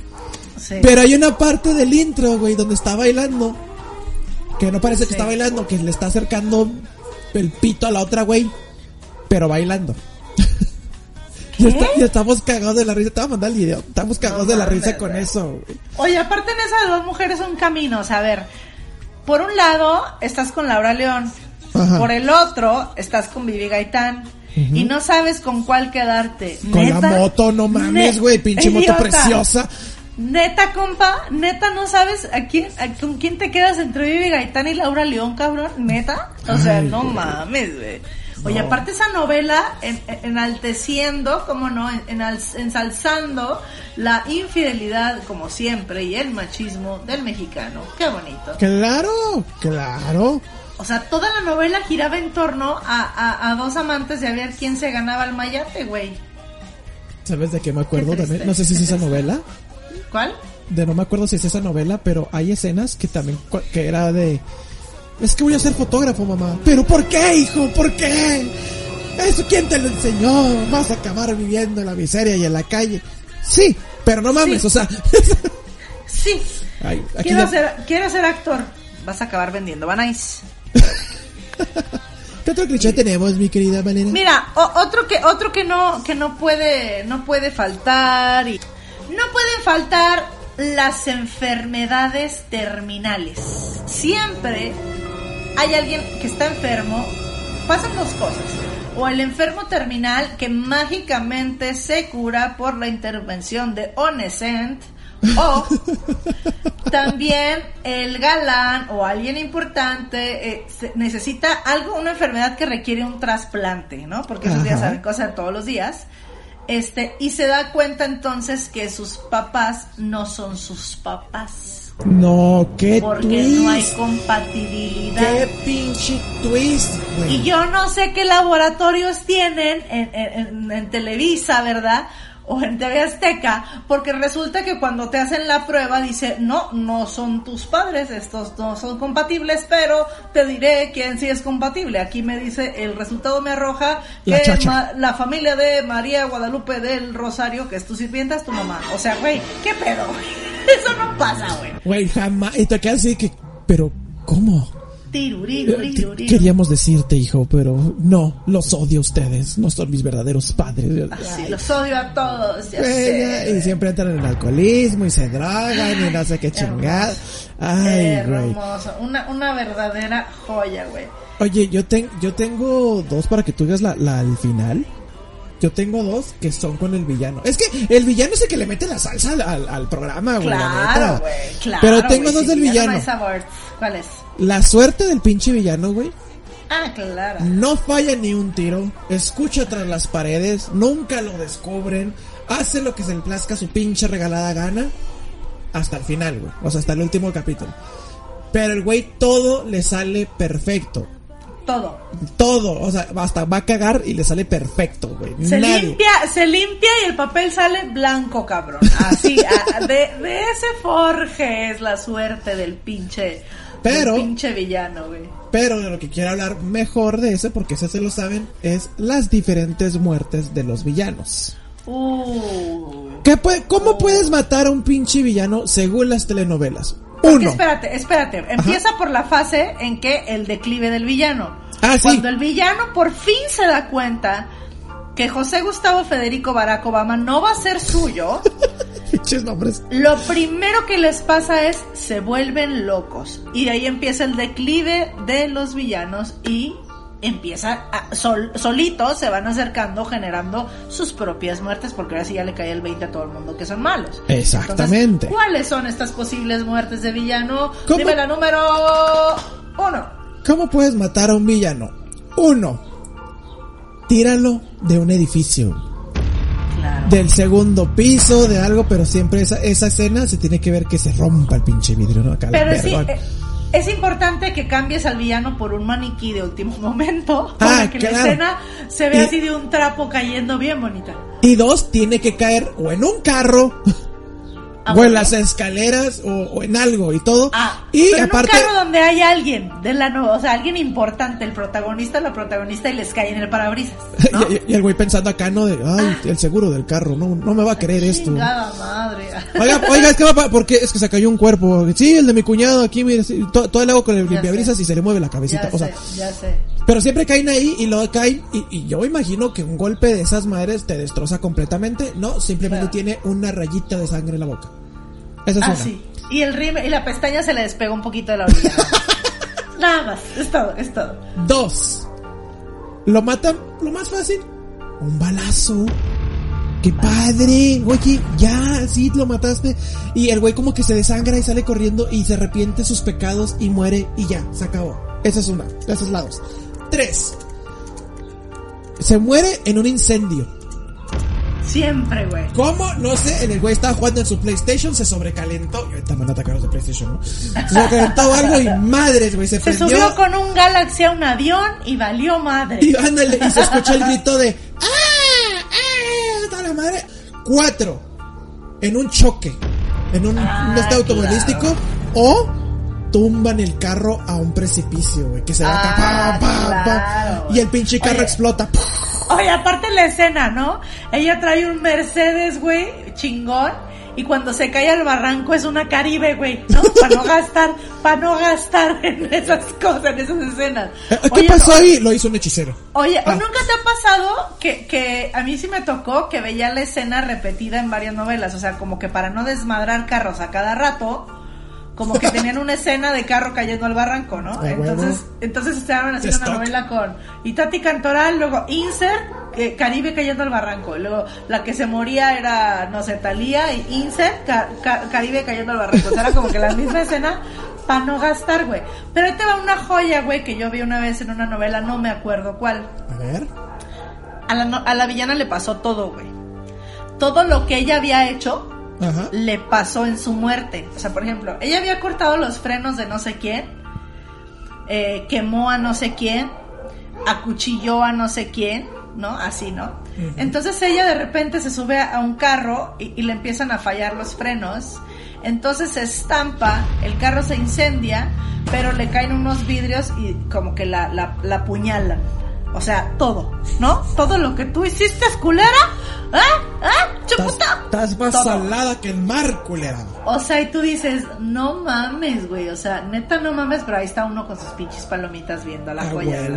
Sí. Pero hay una parte del intro, güey, donde está bailando. Que no parece que Sí. está bailando, que le está acercando el pito a la otra, güey. Pero bailando. está- estamos cagados de la risa. Te voy a mandar el video. Estamos cagados No de la risa con eso, güey. Oye, aparte en esas dos mujeres son caminos. A ver, por un lado estás con Laura León, Ajá. por el otro estás con Vivi Gaitán. Y no sabes con cuál quedarte. Con la moto, no mames, güey. Pinche moto preciosa. Neta, compa, neta, no sabes a quién, a con quién te quedas entre Vivi Gaitán y Laura León, cabrón, neta. O sea, Ay, no güey. mames, güey. Oye, aparte esa novela, en- en- enalteciendo, como no, En- ensalzando la infidelidad, como siempre, y el machismo del mexicano. Qué bonito. Claro, claro. O sea, toda la novela giraba en torno a, a, a dos amantes de a ver quién se ganaba el mayate, güey. ¿Sabes de qué me acuerdo Qué también? No sé si es esa novela. ¿Cuál? de no me acuerdo si es esa novela, pero hay escenas que también que era de es que voy a ser fotógrafo, mamá. Pero ¿por qué, hijo? ¿Por qué? ¿Eso quién te lo enseñó? Vas a acabar viviendo en la miseria y en la calle. Sí, pero no mames, Sí. o sea, Sí. ay, Quiero ya- ser, quiero ser actor. Vas a acabar vendiendo Banais. ¿Qué otro cliché tenemos, mi querida Valera? Mira, o- otro que otro que no que no puede no puede faltar y no pueden faltar las enfermedades terminales. Siempre hay alguien que está enfermo, pasan dos cosas. O el enfermo terminal que mágicamente se cura por la intervención de Onescent o también el galán o alguien importante eh, necesita algo, una enfermedad que requiere un trasplante, ¿no? Porque esos días saben cosas todos los días. Este, y se da cuenta entonces que sus papás no son sus papás. No, qué Porque twist. no hay compatibilidad. Qué pinche twist, güey. Y yo no sé qué laboratorios tienen en, en- en- en Televisa, ¿verdad? O en TV Azteca, porque resulta que cuando te hacen la prueba dice, no, no son tus padres, estos no son compatibles, pero te diré quién sí es compatible. Aquí me dice, el resultado me arroja La que la familia de María Guadalupe del Rosario, que es tu sirvienta, es tu mamá. O sea, güey, ¿qué pedo? Eso no pasa, güey. Güey, jamás. Y te quedas así que, pero, ¿cómo? Tirurirurirurir. Queríamos decirte, hijo, pero no, los odio a ustedes, no son mis verdaderos padres. Así, los odio a todos, ya sé. y siempre entran en el alcoholismo y se drogan y no sé qué chingada. Ay, güey. Hermoso, una, una verdadera joya, güey. Oye, yo, ten, yo tengo dos para que tú digas la, la al final. Yo tengo dos que son con el villano. Es que el villano es el que le mete la salsa al, al- al programa, güey. la Claro, neta. güey, claro. Pero tengo dos si del no villano. sabor. ¿Cuál es? La suerte del pinche villano, güey. Ah, claro. No falla ni un tiro. Escucha tras las paredes. Nunca lo descubren. Hace lo que se le plazca su pinche regalada gana. Hasta el final, güey. O sea, hasta el último capítulo. Pero el güey todo le sale perfecto. Todo. Todo. O sea, hasta va a cagar y le sale perfecto, güey. Se Nadie. limpia, se limpia y el papel sale blanco, cabrón. Así, a- de, de ese forje es la suerte del pinche, Pero- del pinche villano, güey. Pero de lo que quiero hablar mejor de ese, porque ese se lo saben, es las diferentes muertes de los villanos. Uh. ¿Qué puede, ¿Cómo puedes matar a un pinche villano según las telenovelas? Porque Uno. espérate, espérate. Empieza por la fase en que el declive del villano. Ah, sí. Cuando el villano por fin se da cuenta que José Gustavo Federico Barack Obama no va a ser suyo, Pinches nombres. lo primero que les pasa es se vuelven locos. Y de ahí empieza el declive de los villanos y empieza a, sol, solitos se van acercando generando sus propias muertes porque ahora sí ya le cae el 20 a todo el mundo que son malos. Exactamente. Entonces, ¿Cuáles son estas posibles muertes de villano? ¿Cómo? Dime la número uno. ¿Cómo puedes matar a un villano? Uno. Tíralo de un edificio. Claro. Del segundo piso, de algo, pero siempre esa, esa escena se tiene que ver que se rompa el pinche vidrio, ¿no? Acá, Pero sí, eh, es importante que cambies al villano por un maniquí de último momento Ah, para que la escena se vea Y- así de un trapo cayendo bien bonita. Y dos, tiene que caer o en un carro, Ah, o en las escaleras, o, o en algo y todo. Ah, y pero aparte, en un carro donde hay alguien de la no, o sea, alguien importante, el protagonista, la protagonista y les cae en el parabrisas, ¿no? y, y el güey pensando acá, ¿no? De, ay, el seguro del carro, no, no me va a querer esto. Madre. Oiga, oiga, es que va porque es que se cayó un cuerpo. Sí, el de mi cuñado aquí, mire, sí, to- todo el agua con el limpiabrisas y se le mueve la cabecita. ya o sea, sé, ya sé. Pero siempre caen ahí y luego caen y, y yo imagino que un golpe de esas madres te destroza completamente. No, simplemente Claro. tiene una rayita de sangre en la boca. Esa es Ah, una. sí. Y el rime, y la pestaña se le despegó un poquito de la orilla. Nada más, es todo, es todo. Dos. Lo matan, lo más fácil, un balazo. ¡Qué padre! Oye, ya, sí, lo mataste. Y el güey como que se desangra y sale corriendo y se arrepiente sus pecados y muere y ya, se acabó. Esa es una, esa es la dos. Tres. Se muere en un incendio. Siempre, güey. ¿Cómo? No sé, el güey estaba jugando en su PlayStation, se sobrecalentó. Y ahorita me van a atacar los de PlayStation, ¿no? Se sobrecalentó algo y madres, güey, se, Se prendió. subió con un Galaxy a un avión y valió madre. Y ándale, y se escucha el grito de ¡Ah! ¡Ah! ¡Toda la madre! Cuatro. En un choque. En un, Ah, un este automovilístico. claro. O tumban el carro a un precipicio, güey. Que se va Ah, claro, y el pinche carro Oye. explota. Oye, aparte la escena, ¿no? Ella trae un Mercedes, güey, chingón. Y cuando se cae al barranco es una Caribe, güey, ¿no? Para no gastar, para no gastar en esas cosas, en esas escenas. Eh, ¿Qué Oye, pasó ahí? Lo hizo un hechicero. Oye, ¿o Ah. nunca te ha pasado que, que a mí sí me tocó que veía la escena repetida en varias novelas? O sea, como que para no desmadrar carros a cada rato, como que tenían una escena de carro cayendo al barranco, ¿no? Ah. Entonces, entonces estaban haciendo una novela con Itati Cantoral, luego Insert, eh, Caribe cayendo al barranco, luego la que se moría era, no sé, Talía, y Insert, Ca- Ca- Caribe cayendo al barranco. O sea, era como que la misma escena para no gastar, güey. Pero ahí te va una joya, güey, que yo vi una vez en una novela, no me acuerdo cuál. A ver. A la, no- a la villana le pasó todo, güey. Todo lo que ella había hecho Ajá. le pasó en su muerte. O sea, por ejemplo, ella había cortado los frenos de no sé quién, eh, quemó a no sé quién, acuchilló a no sé quién, ¿no? Así, ¿no? Entonces ella de repente se sube a un carro y, y le empiezan a fallar los frenos. Entonces se estampa, el carro se incendia, pero le caen unos vidrios y como que la, la, la apuñalan. O sea, todo, ¿no? Todo lo que tú hiciste es culera, ¿ah? ¿ah? ¡Chuputa! Estás más Todo. salada que el mar, culera. O sea, y tú dices, no mames, güey. O sea, neta, no mames, pero ahí está uno con sus pinches palomitas viendo la A joya.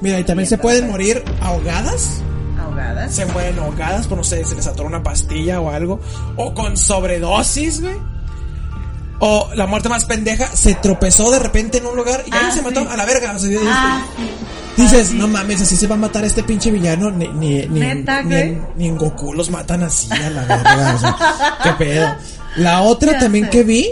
Mira, y también se pueden morir ahogadas. Ahogadas. Se mueren ahogadas, por no sé, se les atoró una pastilla o algo. O con sobredosis, güey. O la muerte más pendeja, se tropezó de repente en un lugar y ahí Ah, se mató a la verga. O sea, Ah, sí. Dices, sí. no mames, así se va a matar este pinche villano. Ni, ni, ni, ¿Neta, ni, en, ni en Goku los matan así a la verga. o sea, qué pedo. La otra también sé. que vi,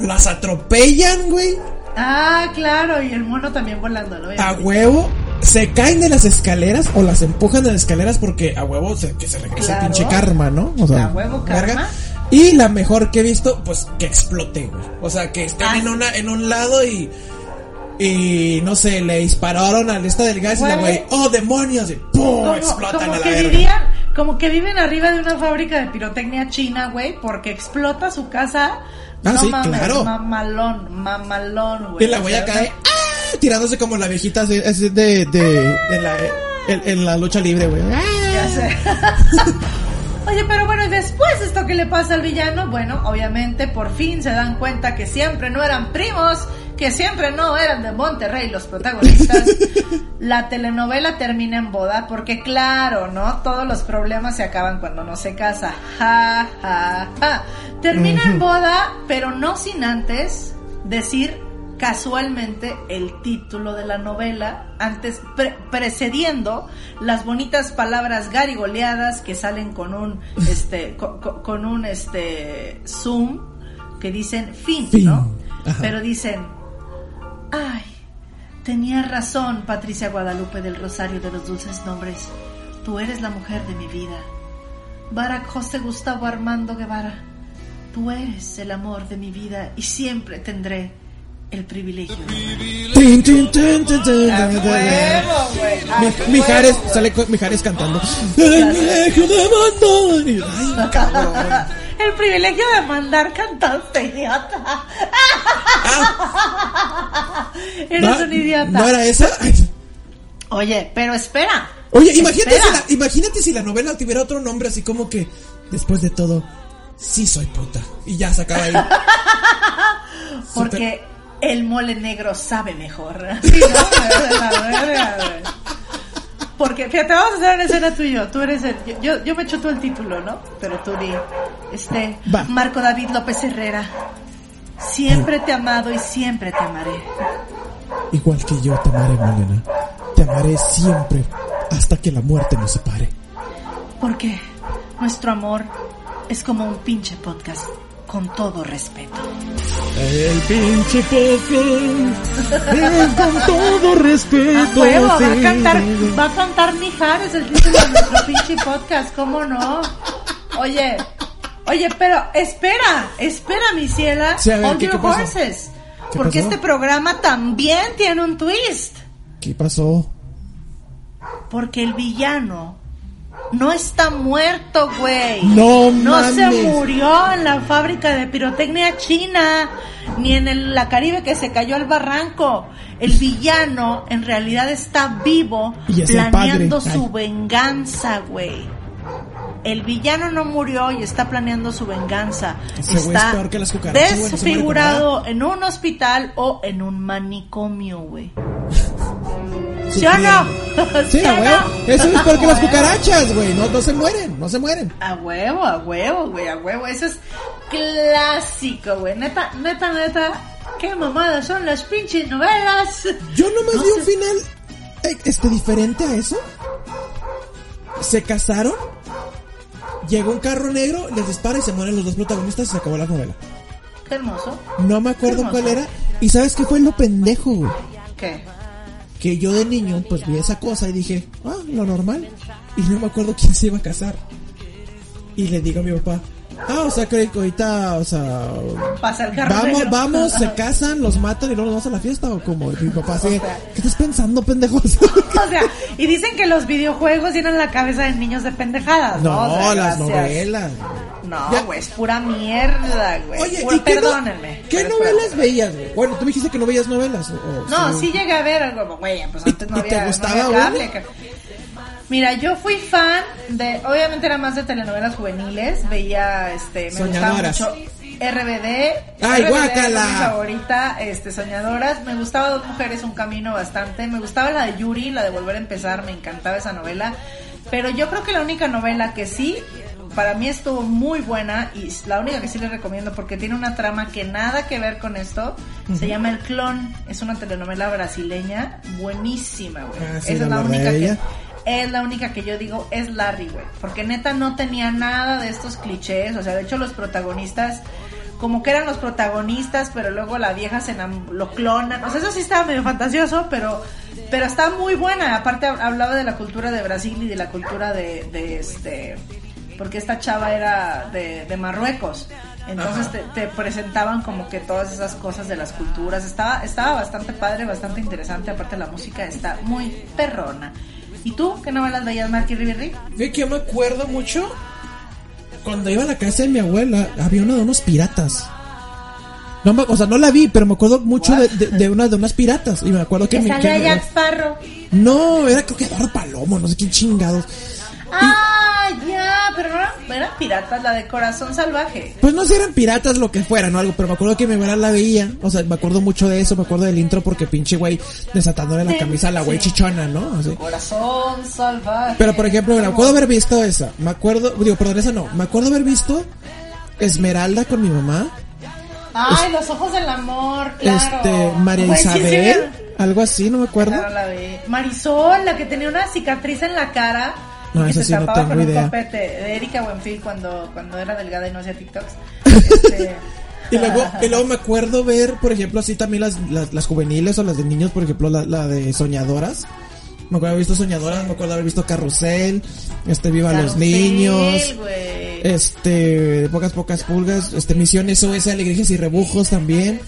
las atropellan, güey. Ah, claro, y el mono también volando, ¿no? A huevo. Se caen de las escaleras o las empujan de las escaleras porque a huevo se, que se regresa Claro. el pinche karma, ¿no? O sea, A huevo verga. karma. Y la mejor que he visto, pues que explote, güey. O sea, que estén Ah. en una en un lado y y no sé, le dispararon al esta del gas y la Güey. oh demonios, y pum, Como, explotan como a la que verga. vivían, como que viven arriba de una fábrica de pirotecnia china, güey, porque explota su casa. Ah, no sí, mames, claro. mamalón, mamalón, güey. Y la güey de, ¡ah! tirándose como la viejita así, así de, de, de la, en, en la lucha libre, güey. ¡Ah! Ya sé. Oye, pero bueno, y después esto que le pasa al villano, bueno, obviamente por fin se dan cuenta que siempre no eran primos, que siempre no eran de Monterrey los protagonistas. La telenovela termina en boda porque claro, ¿no? Todos los problemas se acaban cuando no se casa. Ja, ja, ja. Termina en boda, pero no sin antes decir casualmente el título de la novela, antes pre- precediendo las bonitas palabras garigoleadas que salen con un este co- co- con, un este zoom que dicen fin, Fin. ¿no? Ajá. Pero dicen ay, tenía razón Patricia Guadalupe del Rosario de los Dulces Nombres. Tú eres la mujer de mi vida. Barack José Gustavo Armando Guevara. Tú eres el amor de mi vida y siempre tendré el privilegio. Tin, tin, tin, Mijares, sale Mijares cantando. El privilegio de mandar. El privilegio de mandar cantante, idiota. Eres ¿No- un idiota. ¿No era esa? Oye, pero espera. Oye, imagínate si, la, imagínate si la novela tuviera otro nombre así como que después de todo, sí soy puta. Y ya se acaba ahí. Porque el mole negro sabe mejor. Porque, fíjate, vamos a hacer una escena tú y yo. Tú eres el. Yo, yo, me echo tú el título, ¿no? Pero tú di. Este. Va. Marco David López Herrera. Siempre te he amado y siempre te amaré. Igual que yo te amaré, Malena. Te amaré siempre hasta que la muerte nos separe. Porque nuestro amor es como un pinche podcast. Con todo respeto. El pinche podcast es con todo respeto. huevo, va a cantar, va a cantar Mijares el título de nuestro pinche podcast, ¿cómo no? Oye, oye, pero espera, espera, mi ciela, Sí, ver, hold ¿qué- your qué pasó? horses, ¿Qué porque pasó? este programa también tiene un twist, ¿Qué pasó? porque el villano no está muerto, güey. No No se murió en la fábrica de pirotecnia china, ni en el- la Caribe que se cayó al barranco. El villano en realidad está vivo, es planeando su venganza, güey. El villano no murió y está planeando su venganza. Ese está es que las no desfigurado en un hospital o en un manicomio, güey. ¿Sí o no? Sí, ¿Sí a huevo. no? Eso es peor que las cucarachas, güey. No, no se mueren, no se mueren. A huevo, a huevo, güey, a huevo. Eso es clásico, güey. Neta, neta, neta. Qué mamadas son las pinches novelas. Yo nomás No vi un final eh, este diferente a eso. Se casaron. Llegó un carro negro, les dispara y se mueren los dos protagonistas y se acabó la novela. Qué hermoso. No me acuerdo Hermoso. cuál era. ¿Y sabes qué fue lo pendejo, güey? ¿Qué? Que yo de niño, pues vi esa cosa y dije, ah, lo normal. Y no me acuerdo quién se iba a casar. Y le digo a mi papá, ah, o sea, que ahorita, o sea, Pasa el vamos, vamos, se casan, los matan y luego nos vamos a la fiesta o como. Mi papá así, O sea- ¿qué estás pensando, pendejos? O sea, y dicen que los videojuegos llenan la cabeza de niños de pendejadas. No, no, O sea, las gracias. novelas. No, güey, es pura mierda, güey. Oye, Pura- ¿y qué, no- perdónenme. qué novelas veías, güey? Bueno, tú me dijiste que no veías novelas. o- o No, sí llegué a ver algo, güey, pues ¿Y- antes no y había, te gustaba no había cable. Mira, yo fui fan de, obviamente era más de telenovelas juveniles, veía, este, me gustaba Soñadoras. mucho RBD. ¡Ay, RBD guácala! mi favorita, este, Soñadoras. Me gustaba Dos Mujeres, Un Camino bastante. Me gustaba la de Yuri, la de Volver a Empezar, me encantaba esa novela. Pero yo creo que la única novela que sí, para mí estuvo muy buena y la única que sí les recomiendo porque tiene una trama que nada que ver con esto, se llama El Clon. Es una telenovela brasileña buenísima, güey. Ah, sí, Esa es la única que. Es la única que yo digo es Larry, güey. Porque neta no tenía nada de estos clichés. O sea, de hecho los protagonistas, como que eran los protagonistas, pero luego la vieja se lo clonan. O sea, eso sí estaba medio fantasioso, pero pero está muy buena. Aparte hab- hablaba de la cultura de Brasil y de la cultura de, de este... Porque esta chava era de, de Marruecos. Entonces te, te presentaban como que todas esas cosas de las culturas. Estaba, estaba bastante padre, bastante interesante. Aparte la música está muy perrona. ¿Y tú qué novelas veías, Marky Riverry? Fíjate que yo me acuerdo mucho cuando iba a la casa de mi abuela, había una de unos piratas. No me- o sea, no la vi, pero me acuerdo mucho de, de, de una de unas piratas. Y me acuerdo que, Que sale que- a Jack Sparrow. No, era creo que Eduardo Palomo, no sé quién chingados. Ah, pero no eran, eran piratas, la de Corazón Salvaje. Pues no sé, eran piratas lo que fueran o algo, pero me acuerdo que mi abuela la veía. O sea, me acuerdo mucho de eso, me acuerdo del intro porque pinche güey desatándole la camisa a la güey chichona, ¿no? Así. Corazón Salvaje. Pero por ejemplo, me acuerdo haber visto esa. Me acuerdo, digo, perdón, esa no. Me acuerdo haber visto Esmeralda con mi mamá. Ay, los ojos del amor, claro. Este, María sí, sí, Isabel, algo así, no me acuerdo. Claro, la vi. Marisol, la que tenía una cicatriz en la cara. No, y esa se sí no tapaba tengo con un idea. copete. De Erika Buenfil cuando, cuando era delgada y no hacía TikToks. Este, Y luego, y luego me acuerdo ver, por ejemplo, así también las, las, las juveniles o las de niños, por ejemplo, la, la de Soñadoras. Me acuerdo haber visto Soñadoras, me acuerdo haber visto Carrusel, este Viva los Niños, güey. este, de pocas pocas pulgas, este Misión SOS Alegrías y Rebujos también.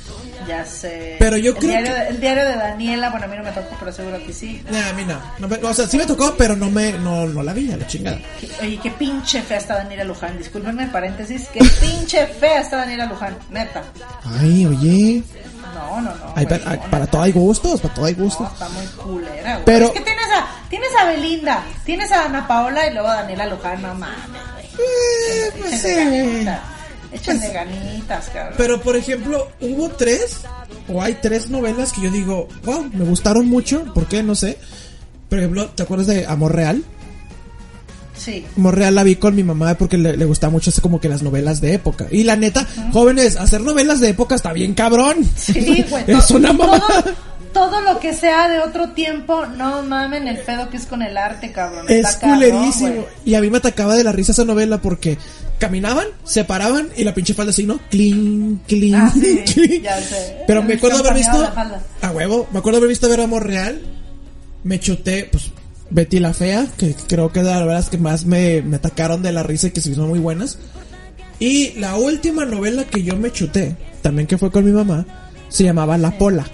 Ya sé. Pero yo el creo diario que- el diario de Daniela, bueno, a mí no me tocó, pero seguro que sí. Nah, a mí no. No me- o sea, sí me tocó, pero no me, no, no la vi a la chingada. Oye, qué pinche fea está Daniela Luján. Discúlpenme el paréntesis. Qué pinche fea está Daniela Luján. Neta. Ay, oye. No, no, no. Ay, güey, para, no, para todo hay gustos, para todo hay No, gustos. está muy culera, güey. Pero- Es que tienes a, tienes a Belinda, tienes a Ana Paola y luego a Daniela Luján. No mames, güey. Eh, pues Échenle sí. ganitas. Cabrón. Pero por ejemplo, hubo tres, o hay tres novelas que yo digo, wow, me gustaron mucho, ¿por qué? No sé. Por ejemplo, ¿te acuerdas de Amor Real? Sí. Amor Real la vi con mi mamá porque le, le gustaba mucho así como que las novelas de época. Y la neta, jóvenes, hacer novelas de época está bien cabrón. Sí, güey. es una mamá. Todo, todo lo que sea de otro tiempo, no mamen el pedo que es con el arte, cabrón. Es cabrón, culerísimo. Y a mí me atacaba de la risa esa novela porque caminaban, se paraban y la pinche falda así, ¿no? Clean, clean, Ah, sí, ya sé. Pero me acuerdo haber visto. A huevo, me acuerdo haber visto ver Amor Real. Me chuté, pues, Betty la Fea, que creo que de las que más me, me atacaron de la risa y que se son muy buenas. Y la última novela que yo me chuté, también que fue con mi mamá, se llamaba La Pola.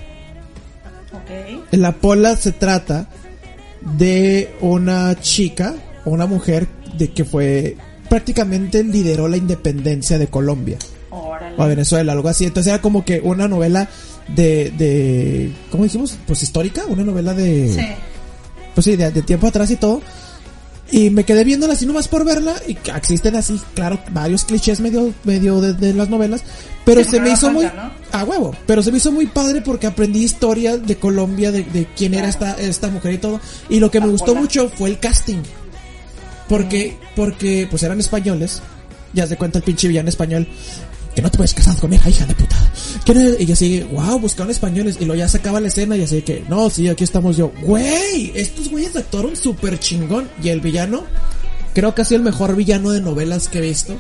La Pola se trata de una chica o una mujer de que fue prácticamente lideró la independencia de Colombia Órale. o a Venezuela, algo así. Entonces era como que una novela de, de ¿cómo decimos? Pues histórica, una novela de, Sí. pues sí, de, de tiempo atrás y todo. Y me quedé viéndola así nomás por verla y existen así, claro, varios clichés medio, medio de, de las novelas, pero Sí, se me hizo muy, ¿no? a huevo, pero se me hizo muy padre porque aprendí historia de Colombia, de, de quién era esta, esta mujer y todo, y lo que me gustó mucho fue el casting, porque, porque pues eran españoles, ya se cuenta el pinche villano español, que no te puedes casar con mi hija, hija de puta. ¿Quién es? Y yo así, wow, buscaban españoles. Y luego ya se acaba la escena y así que, no, sí, aquí estamos yo. Güey, estos güeyes actuaron súper chingón. Y el villano, creo que ha sido el mejor villano de novelas que he visto.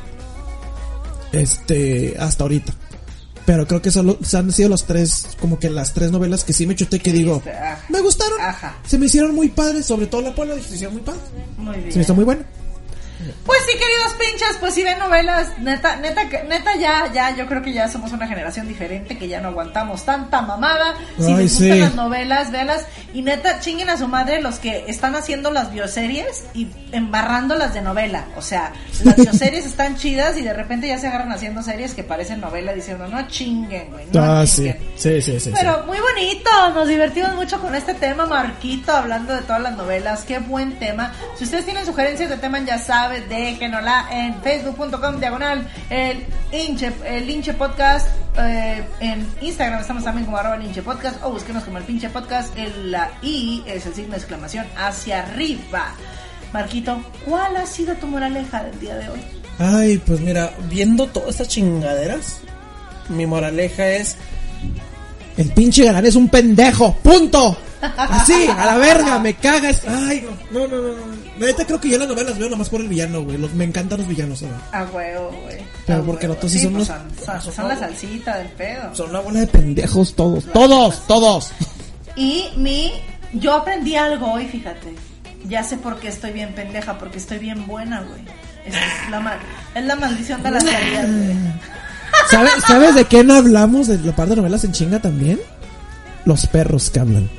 Este, hasta ahorita. Pero creo que solo han sido los tres, como que las tres novelas que sí me chuté que digo, me gustaron. Ajá. Se me hicieron muy padres, sobre todo la pola, se hicieron muy padres. Muy bien. Se me hizo muy buena. Pues sí, queridos pinches, pues si ven novelas, neta, neta, neta ya, ya, yo creo que ya somos una generación diferente, que ya no aguantamos tanta mamada. Si Ay, les gustan sí. las novelas, véanlas. Y neta, chinguen a su madre los que están haciendo las bioseries y embarrándolas de novela. O sea, las bioseries están chidas y de repente ya se agarran haciendo series que parecen novela diciendo, no chinguen, güey, no Ah, sí. chinguen. Sí, sí, sí. sí. Pero muy bonito, nos divertimos mucho con este tema, Marquito, hablando de todas las novelas, qué buen tema. Si ustedes tienen sugerencias de tema, ya saben, déjenosla en facebook.com diagonal, el hinche, el podcast, eh, en Instagram estamos también como arroba el hinche podcast, o búsquenos como el pinche podcast, el, la I es el signo de exclamación hacia arriba. Marquito, ¿cuál ha sido tu moraleja del día de hoy? Ay, pues mira, viendo todas estas chingaderas, mi moraleja es El pinche galán es un pendejo. ¡Punto! Así, a la verga, me cagas. Ay, no, no, no, no. Neta, creo que yo las novelas veo nomás por el villano, güey. Los, me encantan los villanos, ¿sabes? A huevo, güey. Pero A porque huevo. los otros sí son pues unos- son, son- son la salsita del pedo. Son una bola de pendejos todos. Todos, todos. Y mi, yo aprendí algo hoy, fíjate. Ya sé por qué estoy bien pendeja, porque estoy bien buena, güey. Es la, mal, es la maldición de las caídas, güey. ¿Sabes, ¿Sabes de qué no hablamos de la parte de novelas en chinga también? Los perros que hablan.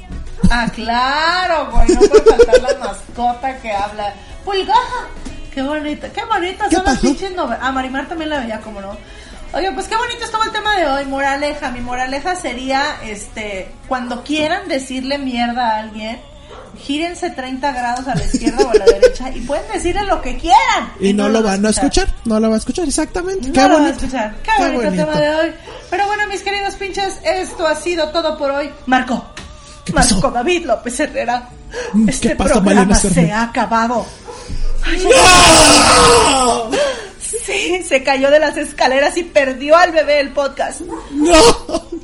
Ah, claro, güey. No puede faltar la mascota que habla. Pulgaja. Qué bonita, qué bonita ¿Qué son las pinches novelas. Ah, Marimar también la veía, como no. Oye, pues qué bonito estuvo el tema de hoy. Moraleja. Mi moraleja sería, este, cuando quieran decirle mierda a alguien, gírense 30 grados a la izquierda o a la derecha y pueden decirle lo que quieran. Y no lo van a escuchar. No lo va a escuchar, exactamente. No Qué lo van a escuchar. Qué, Qué bonito, bonito. tema de hoy. Pero bueno, mis queridos pinches, esto ha sido todo por hoy. Marco. ¿Qué Marco? David López Herrera. Este ¿qué pasa, programa Malena se ha acabado. Ay, ¡No! Sí, se cayó de las escaleras y perdió al bebé el podcast. ¡No!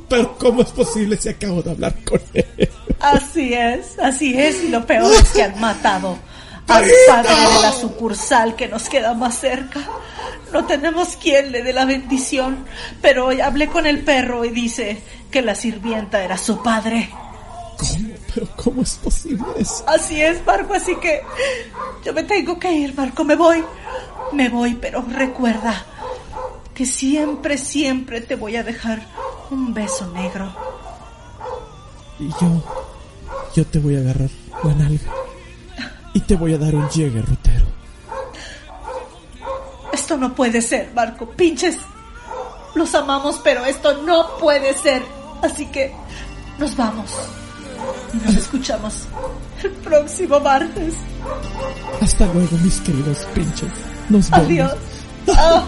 Pero ¿cómo es posible si acabo de hablar con él? Así es, así es. Y lo peor es que han matado al padre de la sucursal que nos queda más cerca. No tenemos quien le dé la bendición, pero hoy hablé con el perro y dice que la sirvienta era su padre. ¿Cómo? ¿Pero cómo es posible eso? Así es, Marco, así que yo me tengo que ir, Marco, me voy. Me voy, pero recuerda que siempre, siempre te voy a dejar un beso negro. Y yo, yo te voy a agarrar la nalga. Y te voy a dar un llegue, rutero. Esto no puede ser, Marco. Pinches. Los amamos, pero esto no puede ser. Así que nos vamos. Y Nos escuchamos el próximo martes. Hasta luego, mis queridos pinches. Nos vemos. Adiós. Ah,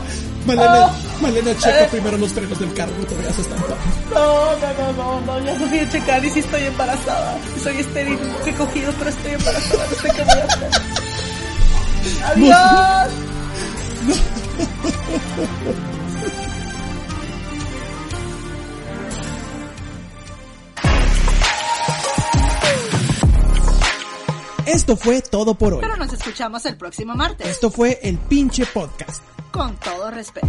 Malena, ah. Malena, checa Eh. primero los frenos del carro, no te vayas a estampar. No, no, no, no, no, ya no fui a checar y si estoy embarazada. Soy estéril, he cogido, pero estoy embarazada, no sé qué voy a hacer. Adiós. Esto fue todo por hoy. Pero nos escuchamos el próximo martes. Esto fue el pinche podcast. Con todo respeto.